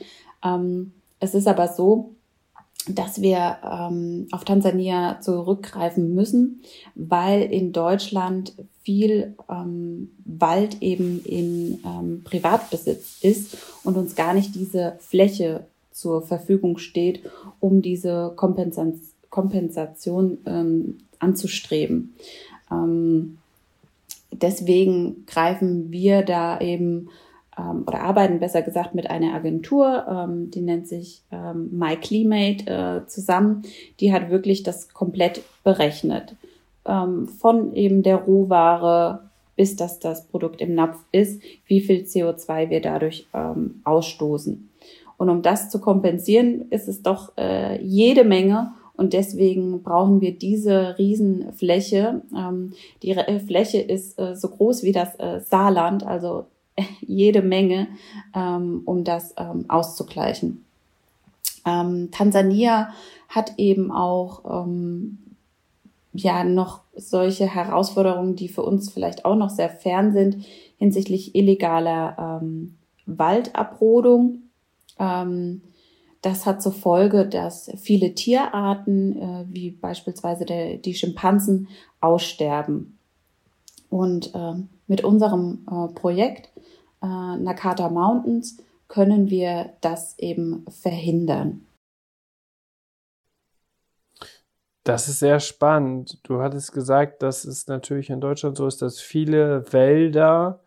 Ähm, es ist aber so, dass wir ähm, auf Tansania zurückgreifen müssen, weil in Deutschland viel ähm, Wald eben in ähm, Privatbesitz ist und uns gar nicht diese Fläche zur Verfügung steht, um diese Kompensation, Kompensation ähm, anzustreben. Ähm, deswegen greifen wir da eben ähm, oder arbeiten besser gesagt mit einer Agentur, ähm, die nennt sich MyClimate äh, zusammen. Die hat wirklich das komplett berechnet. Ähm, von eben der Rohware bis dass das Produkt im Napf ist, wie viel CO2 wir dadurch ähm, ausstoßen. Und um das zu kompensieren, ist es doch äh, jede Menge. Und deswegen brauchen wir diese Riesenfläche. Ähm, die Re Fläche ist äh, so groß wie das äh, Saarland, also jede Menge, ähm, um das ähm, auszugleichen. Ähm, Tansania hat eben auch ähm, ja noch solche Herausforderungen, die für uns vielleicht auch noch sehr fern sind hinsichtlich illegaler ähm, Waldabrodung. Ähm, das hat zur Folge, dass viele Tierarten, äh, wie beispielsweise der, die Schimpansen, aussterben. Und äh, mit unserem äh, Projekt äh, Nakata Mountains können wir das eben verhindern. Das ist sehr spannend. Du hattest gesagt, dass es natürlich in Deutschland so ist, dass viele Wälder,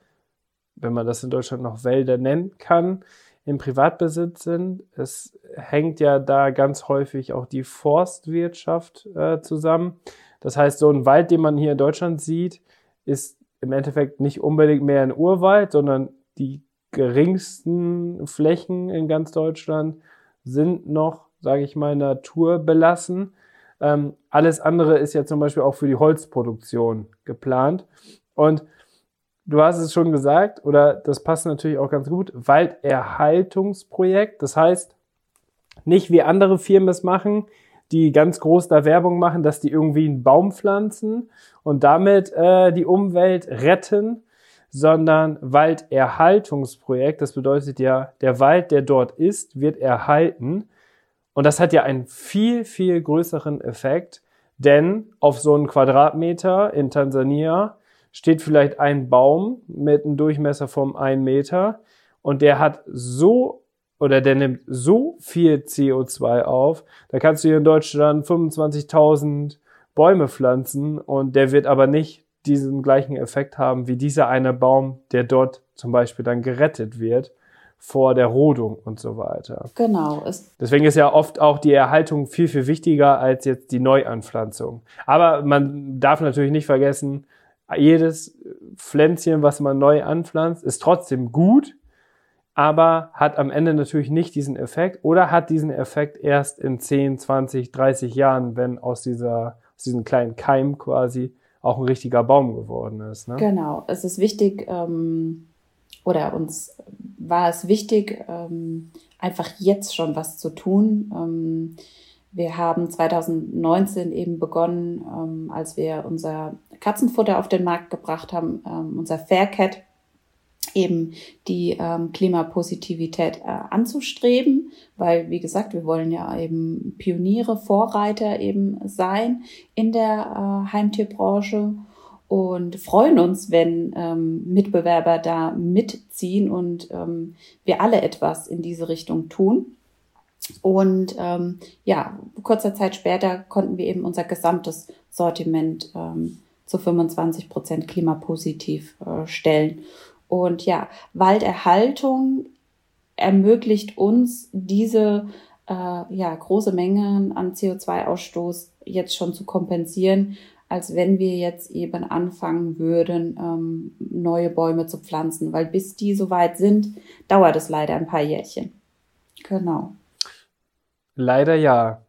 wenn man das in Deutschland noch Wälder nennen kann, im Privatbesitz sind. Es hängt ja da ganz häufig auch die Forstwirtschaft äh, zusammen. Das heißt, so ein Wald, den man hier in Deutschland sieht, ist im Endeffekt nicht unbedingt mehr ein Urwald, sondern die geringsten Flächen in ganz Deutschland sind noch, sage ich mal, naturbelassen. Ähm, alles andere ist ja zum Beispiel auch für die Holzproduktion geplant. Und du hast es schon gesagt, oder das passt natürlich auch ganz gut, Walderhaltungsprojekt. Das heißt, nicht wie andere Firmen es machen, die ganz groß da Werbung machen, dass die irgendwie einen Baum pflanzen und damit äh, die Umwelt retten, sondern Walderhaltungsprojekt. Das bedeutet ja, der Wald, der dort ist, wird erhalten. Und das hat ja einen viel, viel größeren Effekt, denn auf so einen Quadratmeter in Tansania steht vielleicht ein Baum mit einem Durchmesser von einem Meter und der hat so oder der nimmt so viel CO2 auf, da kannst du hier in Deutschland 25.000 Bäume pflanzen und der wird aber nicht diesen gleichen Effekt haben wie dieser eine Baum, der dort zum Beispiel dann gerettet wird vor der Rodung und so weiter. Genau. Deswegen ist ja oft auch die Erhaltung viel, viel wichtiger als jetzt die Neuanpflanzung. Aber man darf natürlich nicht vergessen, jedes Pflänzchen, was man neu anpflanzt, ist trotzdem gut, aber hat am Ende natürlich nicht diesen Effekt oder hat diesen Effekt erst in 10, 20, 30 Jahren, wenn aus dieser, aus diesem kleinen Keim quasi auch ein richtiger Baum geworden ist. Ne? Genau. Es ist wichtig, ähm, oder uns war es wichtig, ähm, einfach jetzt schon was zu tun. Ähm, wir haben 2019 eben begonnen, ähm, als wir unser Katzenfutter auf den Markt gebracht haben, unser Faircat, eben die Klimapositivität äh, anzustreben, weil, wie gesagt, wir wollen ja eben Pioniere, Vorreiter eben sein in der äh, Heimtierbranche und freuen uns, wenn ähm, Mitbewerber da mitziehen und ähm, wir alle etwas in diese Richtung tun. Und ähm, ja, kurzer Zeit später konnten wir eben unser gesamtes Sortiment ähm, zu 25 Prozent klimapositiv äh, stellen. Und ja, Walderhaltung ermöglicht uns diese äh, ja, große Mengen an CO2-Ausstoß jetzt schon zu kompensieren, als wenn wir jetzt eben anfangen würden, ähm, neue Bäume zu pflanzen. Weil bis die soweit sind, dauert es leider ein paar Jährchen. Genau. Leider ja.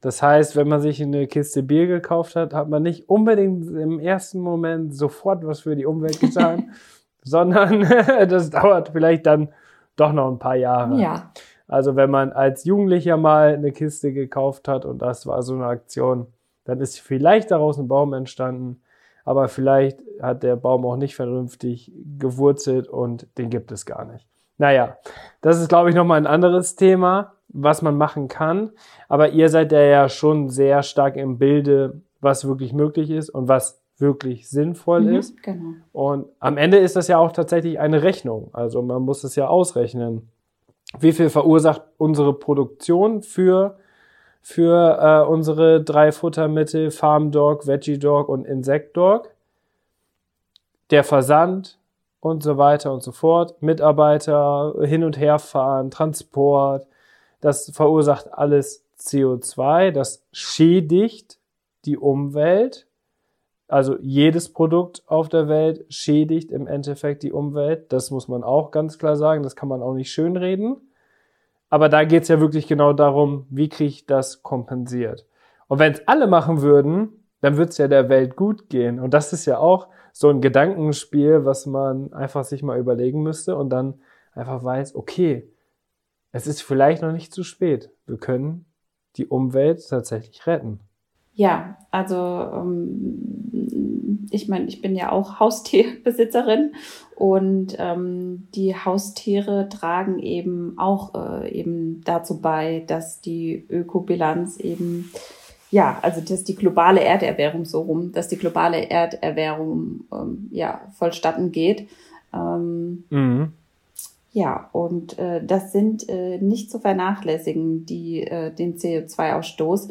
Das heißt, wenn man sich eine Kiste Bier gekauft hat, hat man nicht unbedingt im ersten Moment sofort was für die Umwelt getan, sondern das dauert vielleicht dann doch noch ein paar Jahre. Ja. Also wenn man als Jugendlicher mal eine Kiste gekauft hat und das war so eine Aktion, dann ist vielleicht daraus ein Baum entstanden, aber vielleicht hat der Baum auch nicht vernünftig gewurzelt und den gibt es gar nicht. Naja, das ist, glaube ich, nochmal ein anderes Thema was man machen kann. Aber ihr seid ja, ja schon sehr stark im Bilde, was wirklich möglich ist und was wirklich sinnvoll mhm, ist. Genau. Und am Ende ist das ja auch tatsächlich eine Rechnung. Also man muss es ja ausrechnen. Wie viel verursacht unsere Produktion für, für äh, unsere drei Futtermittel Farm Dog, Veggie Dog und Insect Dog? Der Versand und so weiter und so fort. Mitarbeiter hin und her fahren, Transport, das verursacht alles CO2, das schädigt die Umwelt. Also jedes Produkt auf der Welt schädigt im Endeffekt die Umwelt. Das muss man auch ganz klar sagen. Das kann man auch nicht schönreden. Aber da geht es ja wirklich genau darum, wie kriege ich das kompensiert. Und wenn es alle machen würden, dann wird es ja der Welt gut gehen. Und das ist ja auch so ein Gedankenspiel, was man einfach sich mal überlegen müsste und dann einfach weiß, okay, es ist vielleicht noch nicht zu spät. Wir können die Umwelt tatsächlich retten. Ja, also ähm, ich meine, ich bin ja auch Haustierbesitzerin und ähm, die Haustiere tragen eben auch äh, eben dazu bei, dass die Ökobilanz eben ja, also dass die globale Erderwärmung so rum, dass die globale Erderwärmung ähm, ja vollstatten geht. Ähm, mhm. Ja, und äh, das sind äh, nicht zu vernachlässigen, die äh, den CO2-Ausstoß,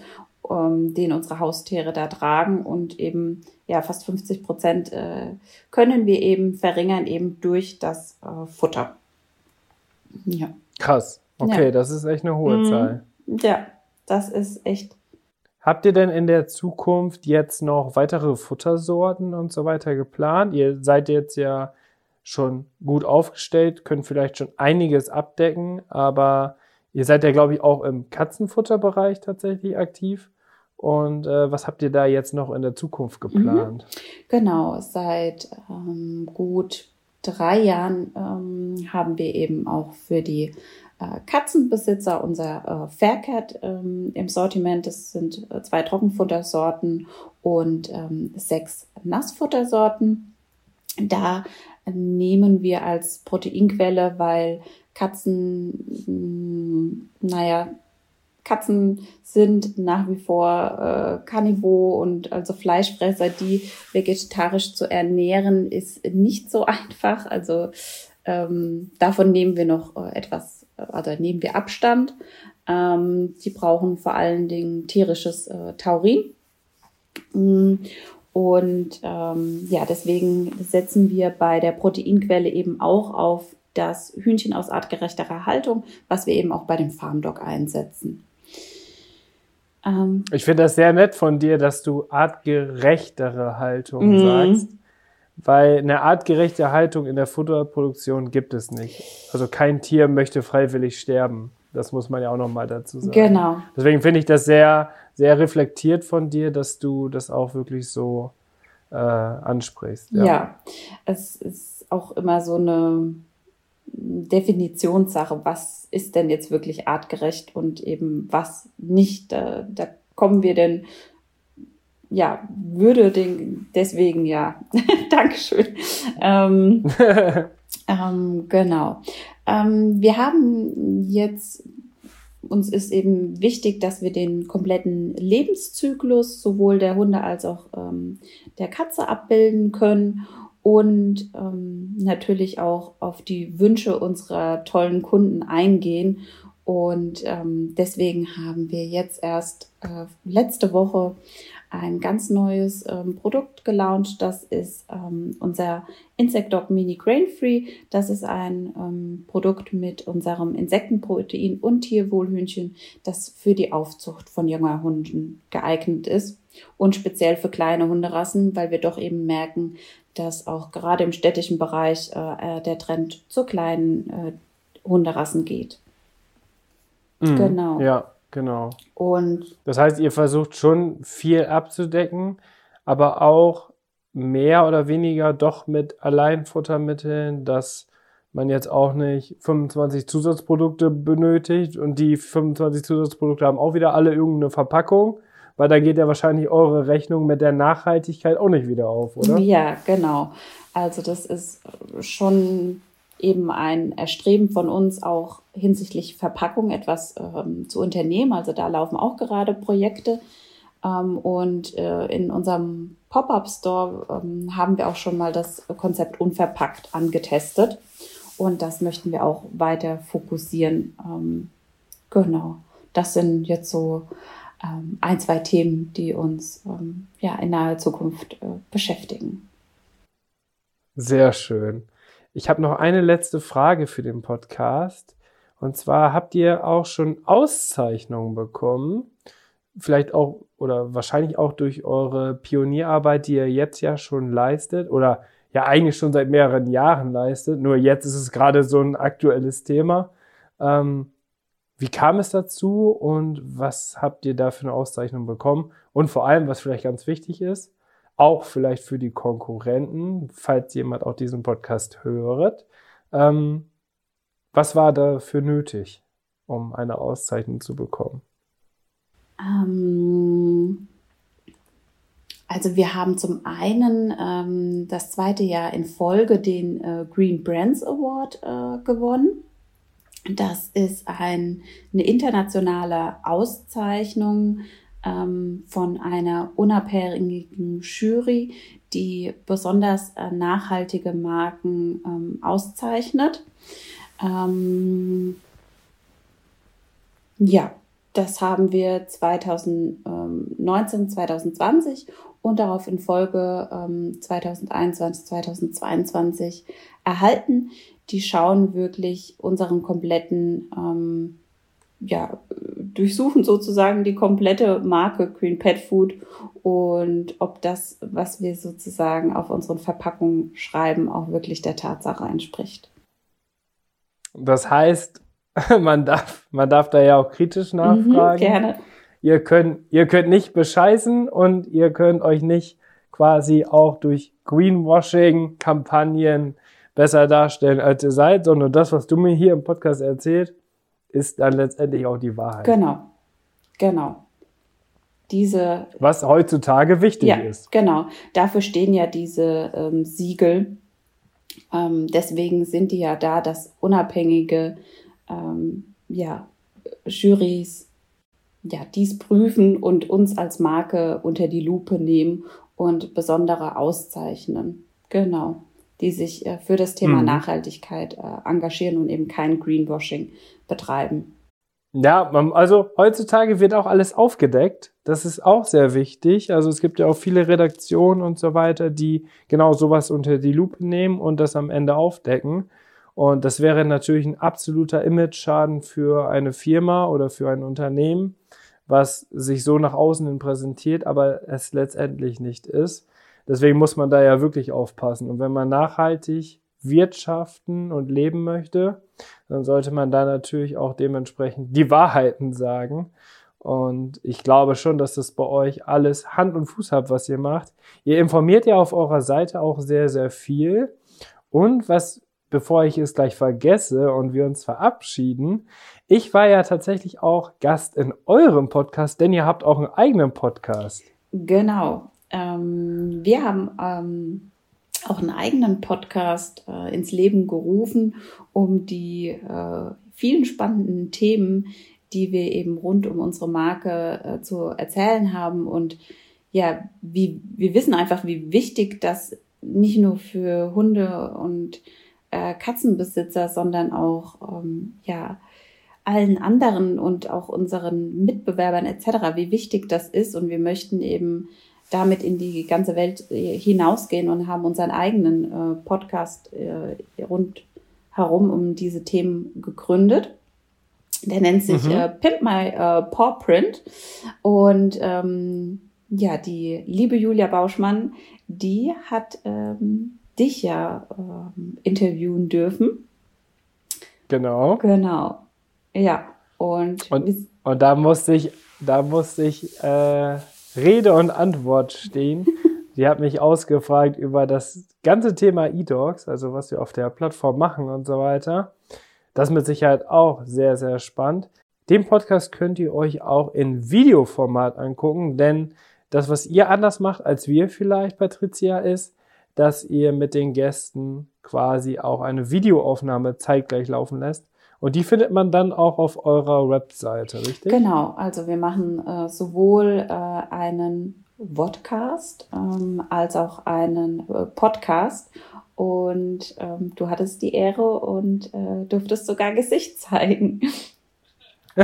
ähm, den unsere Haustiere da tragen und eben ja fast 50 Prozent äh, können wir eben verringern eben durch das äh, Futter. Ja. Krass. Okay, ja. das ist echt eine hohe mhm. Zahl. Ja, das ist echt. Habt ihr denn in der Zukunft jetzt noch weitere Futtersorten und so weiter geplant? Ihr seid jetzt ja schon gut aufgestellt, können vielleicht schon einiges abdecken, aber ihr seid ja, glaube ich, auch im Katzenfutterbereich tatsächlich aktiv. Und äh, was habt ihr da jetzt noch in der Zukunft geplant? Mhm. Genau, seit ähm, gut drei Jahren ähm, haben wir eben auch für die äh, Katzenbesitzer unser äh, Faircat ähm, im Sortiment. Das sind äh, zwei Trockenfuttersorten und ähm, sechs Nassfuttersorten. Da nehmen wir als Proteinquelle, weil Katzen, hm, naja, Katzen sind nach wie vor äh, Carnivore und also Fleischfresser, die vegetarisch zu ernähren, ist nicht so einfach. Also ähm, davon nehmen wir noch äh, etwas, also nehmen wir Abstand. Ähm, die brauchen vor allen Dingen tierisches äh, Taurin. Mm, und ähm, ja, deswegen setzen wir bei der Proteinquelle eben auch auf das Hühnchen aus artgerechterer Haltung, was wir eben auch bei dem Farm Dog einsetzen. Ähm, ich finde das sehr nett von dir, dass du artgerechtere Haltung mhm. sagst, weil eine artgerechte Haltung in der Futterproduktion gibt es nicht. Also kein Tier möchte freiwillig sterben. Das muss man ja auch nochmal dazu sagen. Genau. Deswegen finde ich das sehr, sehr reflektiert von dir, dass du das auch wirklich so äh, ansprichst. Ja. ja, es ist auch immer so eine Definitionssache, was ist denn jetzt wirklich artgerecht und eben was nicht. Da, da kommen wir denn, ja, würde den, deswegen ja, Dankeschön. Ähm, ähm, genau. Ähm, wir haben jetzt, uns ist eben wichtig, dass wir den kompletten Lebenszyklus sowohl der Hunde als auch ähm, der Katze abbilden können und ähm, natürlich auch auf die Wünsche unserer tollen Kunden eingehen. Und ähm, deswegen haben wir jetzt erst äh, letzte Woche ein ganz neues ähm, Produkt gelauncht. Das ist ähm, unser Insect Dog Mini Grain Free. Das ist ein ähm, Produkt mit unserem Insektenprotein und Tierwohlhühnchen, das für die Aufzucht von junger Hunden geeignet ist und speziell für kleine Hunderassen, weil wir doch eben merken, dass auch gerade im städtischen Bereich äh, äh, der Trend zu kleinen äh, Hunderassen geht. Mhm, genau. Ja, genau. Und das heißt, ihr versucht schon viel abzudecken, aber auch mehr oder weniger doch mit Alleinfuttermitteln, dass man jetzt auch nicht 25 Zusatzprodukte benötigt und die 25 Zusatzprodukte haben auch wieder alle irgendeine Verpackung weil da geht ja wahrscheinlich eure Rechnung mit der Nachhaltigkeit auch nicht wieder auf, oder? Ja, genau. Also das ist schon eben ein Erstreben von uns auch hinsichtlich Verpackung etwas ähm, zu unternehmen. Also da laufen auch gerade Projekte. Ähm, und äh, in unserem Pop-up-Store ähm, haben wir auch schon mal das Konzept unverpackt angetestet. Und das möchten wir auch weiter fokussieren. Ähm, genau. Das sind jetzt so ähm, ein, zwei Themen, die uns ähm, ja in naher Zukunft äh, beschäftigen. Sehr schön. Ich habe noch eine letzte Frage für den Podcast. Und zwar habt ihr auch schon Auszeichnungen bekommen? Vielleicht auch oder wahrscheinlich auch durch eure Pionierarbeit, die ihr jetzt ja schon leistet oder ja eigentlich schon seit mehreren Jahren leistet. Nur jetzt ist es gerade so ein aktuelles Thema. Ähm, wie kam es dazu und was habt ihr da für eine Auszeichnung bekommen? Und vor allem, was vielleicht ganz wichtig ist, auch vielleicht für die Konkurrenten, falls jemand auch diesen Podcast hört, ähm, was war dafür nötig, um eine Auszeichnung zu bekommen? Ähm, also wir haben zum einen ähm, das zweite Jahr in Folge den äh, Green Brands Award äh, gewonnen. Das ist ein, eine internationale Auszeichnung ähm, von einer unabhängigen Jury, die besonders äh, nachhaltige Marken ähm, auszeichnet. Ähm, ja, das haben wir 2019, 2020 und darauf in Folge 2021, 2022 erhalten die schauen wirklich unseren kompletten, ähm, ja, durchsuchen sozusagen die komplette Marke Green Pet Food und ob das, was wir sozusagen auf unseren Verpackungen schreiben, auch wirklich der Tatsache entspricht. Das heißt, man darf, man darf da ja auch kritisch mhm, nachfragen. Mhm, gerne. Ihr könnt, ihr könnt nicht bescheißen und ihr könnt euch nicht quasi auch durch Greenwashing-Kampagnen besser darstellen, als ihr seid, sondern das, was du mir hier im Podcast erzählt, ist dann letztendlich auch die Wahrheit. Genau, genau. Diese. Was heutzutage wichtig ja, ist. Genau. Dafür stehen ja diese ähm, Siegel. Ähm, deswegen sind die ja da, dass unabhängige ähm, ja, Jurys ja, dies prüfen und uns als Marke unter die Lupe nehmen und besondere auszeichnen. Genau. Die sich äh, für das Thema mhm. Nachhaltigkeit äh, engagieren und eben kein Greenwashing betreiben. Ja, also heutzutage wird auch alles aufgedeckt. Das ist auch sehr wichtig. Also es gibt ja auch viele Redaktionen und so weiter, die genau sowas unter die Lupe nehmen und das am Ende aufdecken. Und das wäre natürlich ein absoluter Image-Schaden für eine Firma oder für ein Unternehmen, was sich so nach außen hin präsentiert, aber es letztendlich nicht ist. Deswegen muss man da ja wirklich aufpassen. Und wenn man nachhaltig wirtschaften und leben möchte, dann sollte man da natürlich auch dementsprechend die Wahrheiten sagen. Und ich glaube schon, dass das bei euch alles Hand und Fuß hat, was ihr macht. Ihr informiert ja auf eurer Seite auch sehr, sehr viel. Und was, bevor ich es gleich vergesse und wir uns verabschieden, ich war ja tatsächlich auch Gast in eurem Podcast, denn ihr habt auch einen eigenen Podcast. Genau. Ähm, wir haben ähm, auch einen eigenen Podcast äh, ins Leben gerufen, um die äh, vielen spannenden Themen, die wir eben rund um unsere Marke äh, zu erzählen haben. Und ja, wie, wir wissen einfach, wie wichtig das nicht nur für Hunde und äh, Katzenbesitzer, sondern auch ähm, ja allen anderen und auch unseren Mitbewerbern etc., wie wichtig das ist. Und wir möchten eben damit in die ganze Welt äh, hinausgehen und haben unseren eigenen äh, Podcast äh, rundherum um diese Themen gegründet. Der nennt sich mhm. äh, Pimp My äh, Paw Print. Und ähm, ja, die liebe Julia Bauschmann, die hat ähm, dich ja ähm, interviewen dürfen. Genau. Genau. Ja. Und, und, und da musste ich, da musste ich äh, Rede und Antwort stehen. Die hat mich ausgefragt über das ganze Thema E-Dogs, also was wir auf der Plattform machen und so weiter. Das mit Sicherheit auch sehr, sehr spannend. Den Podcast könnt ihr euch auch in Videoformat angucken, denn das, was ihr anders macht als wir vielleicht, Patricia, ist, dass ihr mit den Gästen quasi auch eine Videoaufnahme zeitgleich laufen lässt. Und die findet man dann auch auf eurer Webseite, richtig? Genau, also wir machen äh, sowohl äh, einen Vodcast ähm, als auch einen äh, Podcast. Und ähm, du hattest die Ehre und äh, durftest sogar Gesicht zeigen.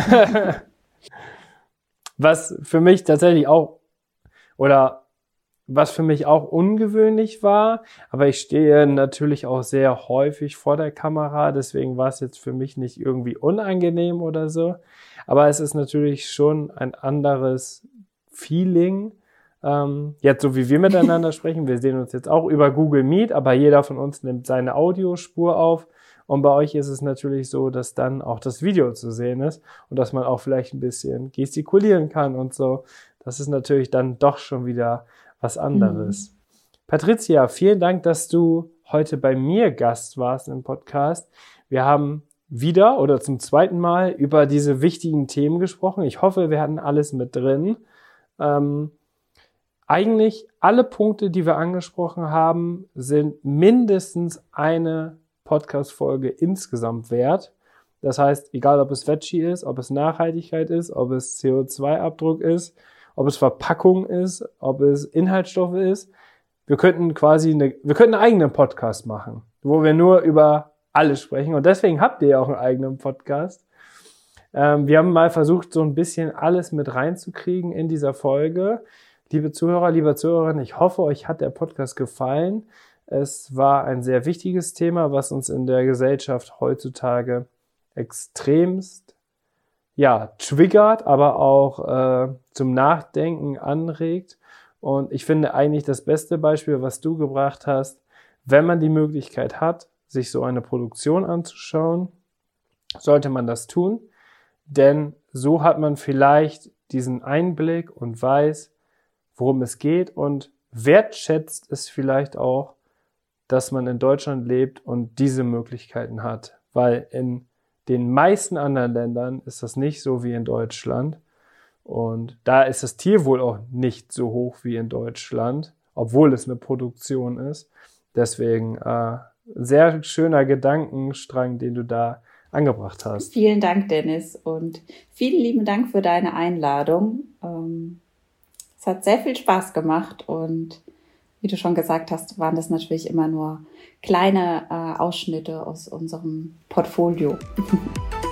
Was für mich tatsächlich auch, oder was für mich auch ungewöhnlich war, aber ich stehe natürlich auch sehr häufig vor der Kamera, deswegen war es jetzt für mich nicht irgendwie unangenehm oder so, aber es ist natürlich schon ein anderes Feeling, ähm, jetzt so wie wir miteinander sprechen, wir sehen uns jetzt auch über Google Meet, aber jeder von uns nimmt seine Audiospur auf. Und bei euch ist es natürlich so, dass dann auch das Video zu sehen ist und dass man auch vielleicht ein bisschen gestikulieren kann und so. Das ist natürlich dann doch schon wieder was anderes. Mhm. Patricia, vielen Dank, dass du heute bei mir Gast warst im Podcast. Wir haben wieder oder zum zweiten Mal über diese wichtigen Themen gesprochen. Ich hoffe, wir hatten alles mit drin. Ähm, eigentlich alle Punkte, die wir angesprochen haben, sind mindestens eine Podcast-Folge insgesamt wert. Das heißt, egal ob es Veggie ist, ob es Nachhaltigkeit ist, ob es CO2-Abdruck ist, ob es Verpackung ist, ob es Inhaltsstoffe ist. Wir könnten quasi eine, wir könnten einen eigenen Podcast machen, wo wir nur über alles sprechen. Und deswegen habt ihr ja auch einen eigenen Podcast. Ähm, wir haben mal versucht, so ein bisschen alles mit reinzukriegen in dieser Folge. Liebe Zuhörer, liebe Zuhörerinnen, ich hoffe, euch hat der Podcast gefallen. Es war ein sehr wichtiges Thema, was uns in der Gesellschaft heutzutage extremst ja, triggert, aber auch äh, zum Nachdenken anregt. Und ich finde eigentlich das beste Beispiel, was du gebracht hast, wenn man die Möglichkeit hat, sich so eine Produktion anzuschauen, sollte man das tun. Denn so hat man vielleicht diesen Einblick und weiß, worum es geht und wertschätzt es vielleicht auch, dass man in Deutschland lebt und diese Möglichkeiten hat. Weil in den meisten anderen Ländern ist das nicht so wie in Deutschland. Und da ist das Tierwohl auch nicht so hoch wie in Deutschland, obwohl es eine Produktion ist. Deswegen äh, sehr schöner Gedankenstrang, den du da angebracht hast. Vielen Dank, Dennis, und vielen lieben Dank für deine Einladung. Ähm, es hat sehr viel Spaß gemacht und wie du schon gesagt hast, waren das natürlich immer nur kleine äh, Ausschnitte aus unserem Portfolio.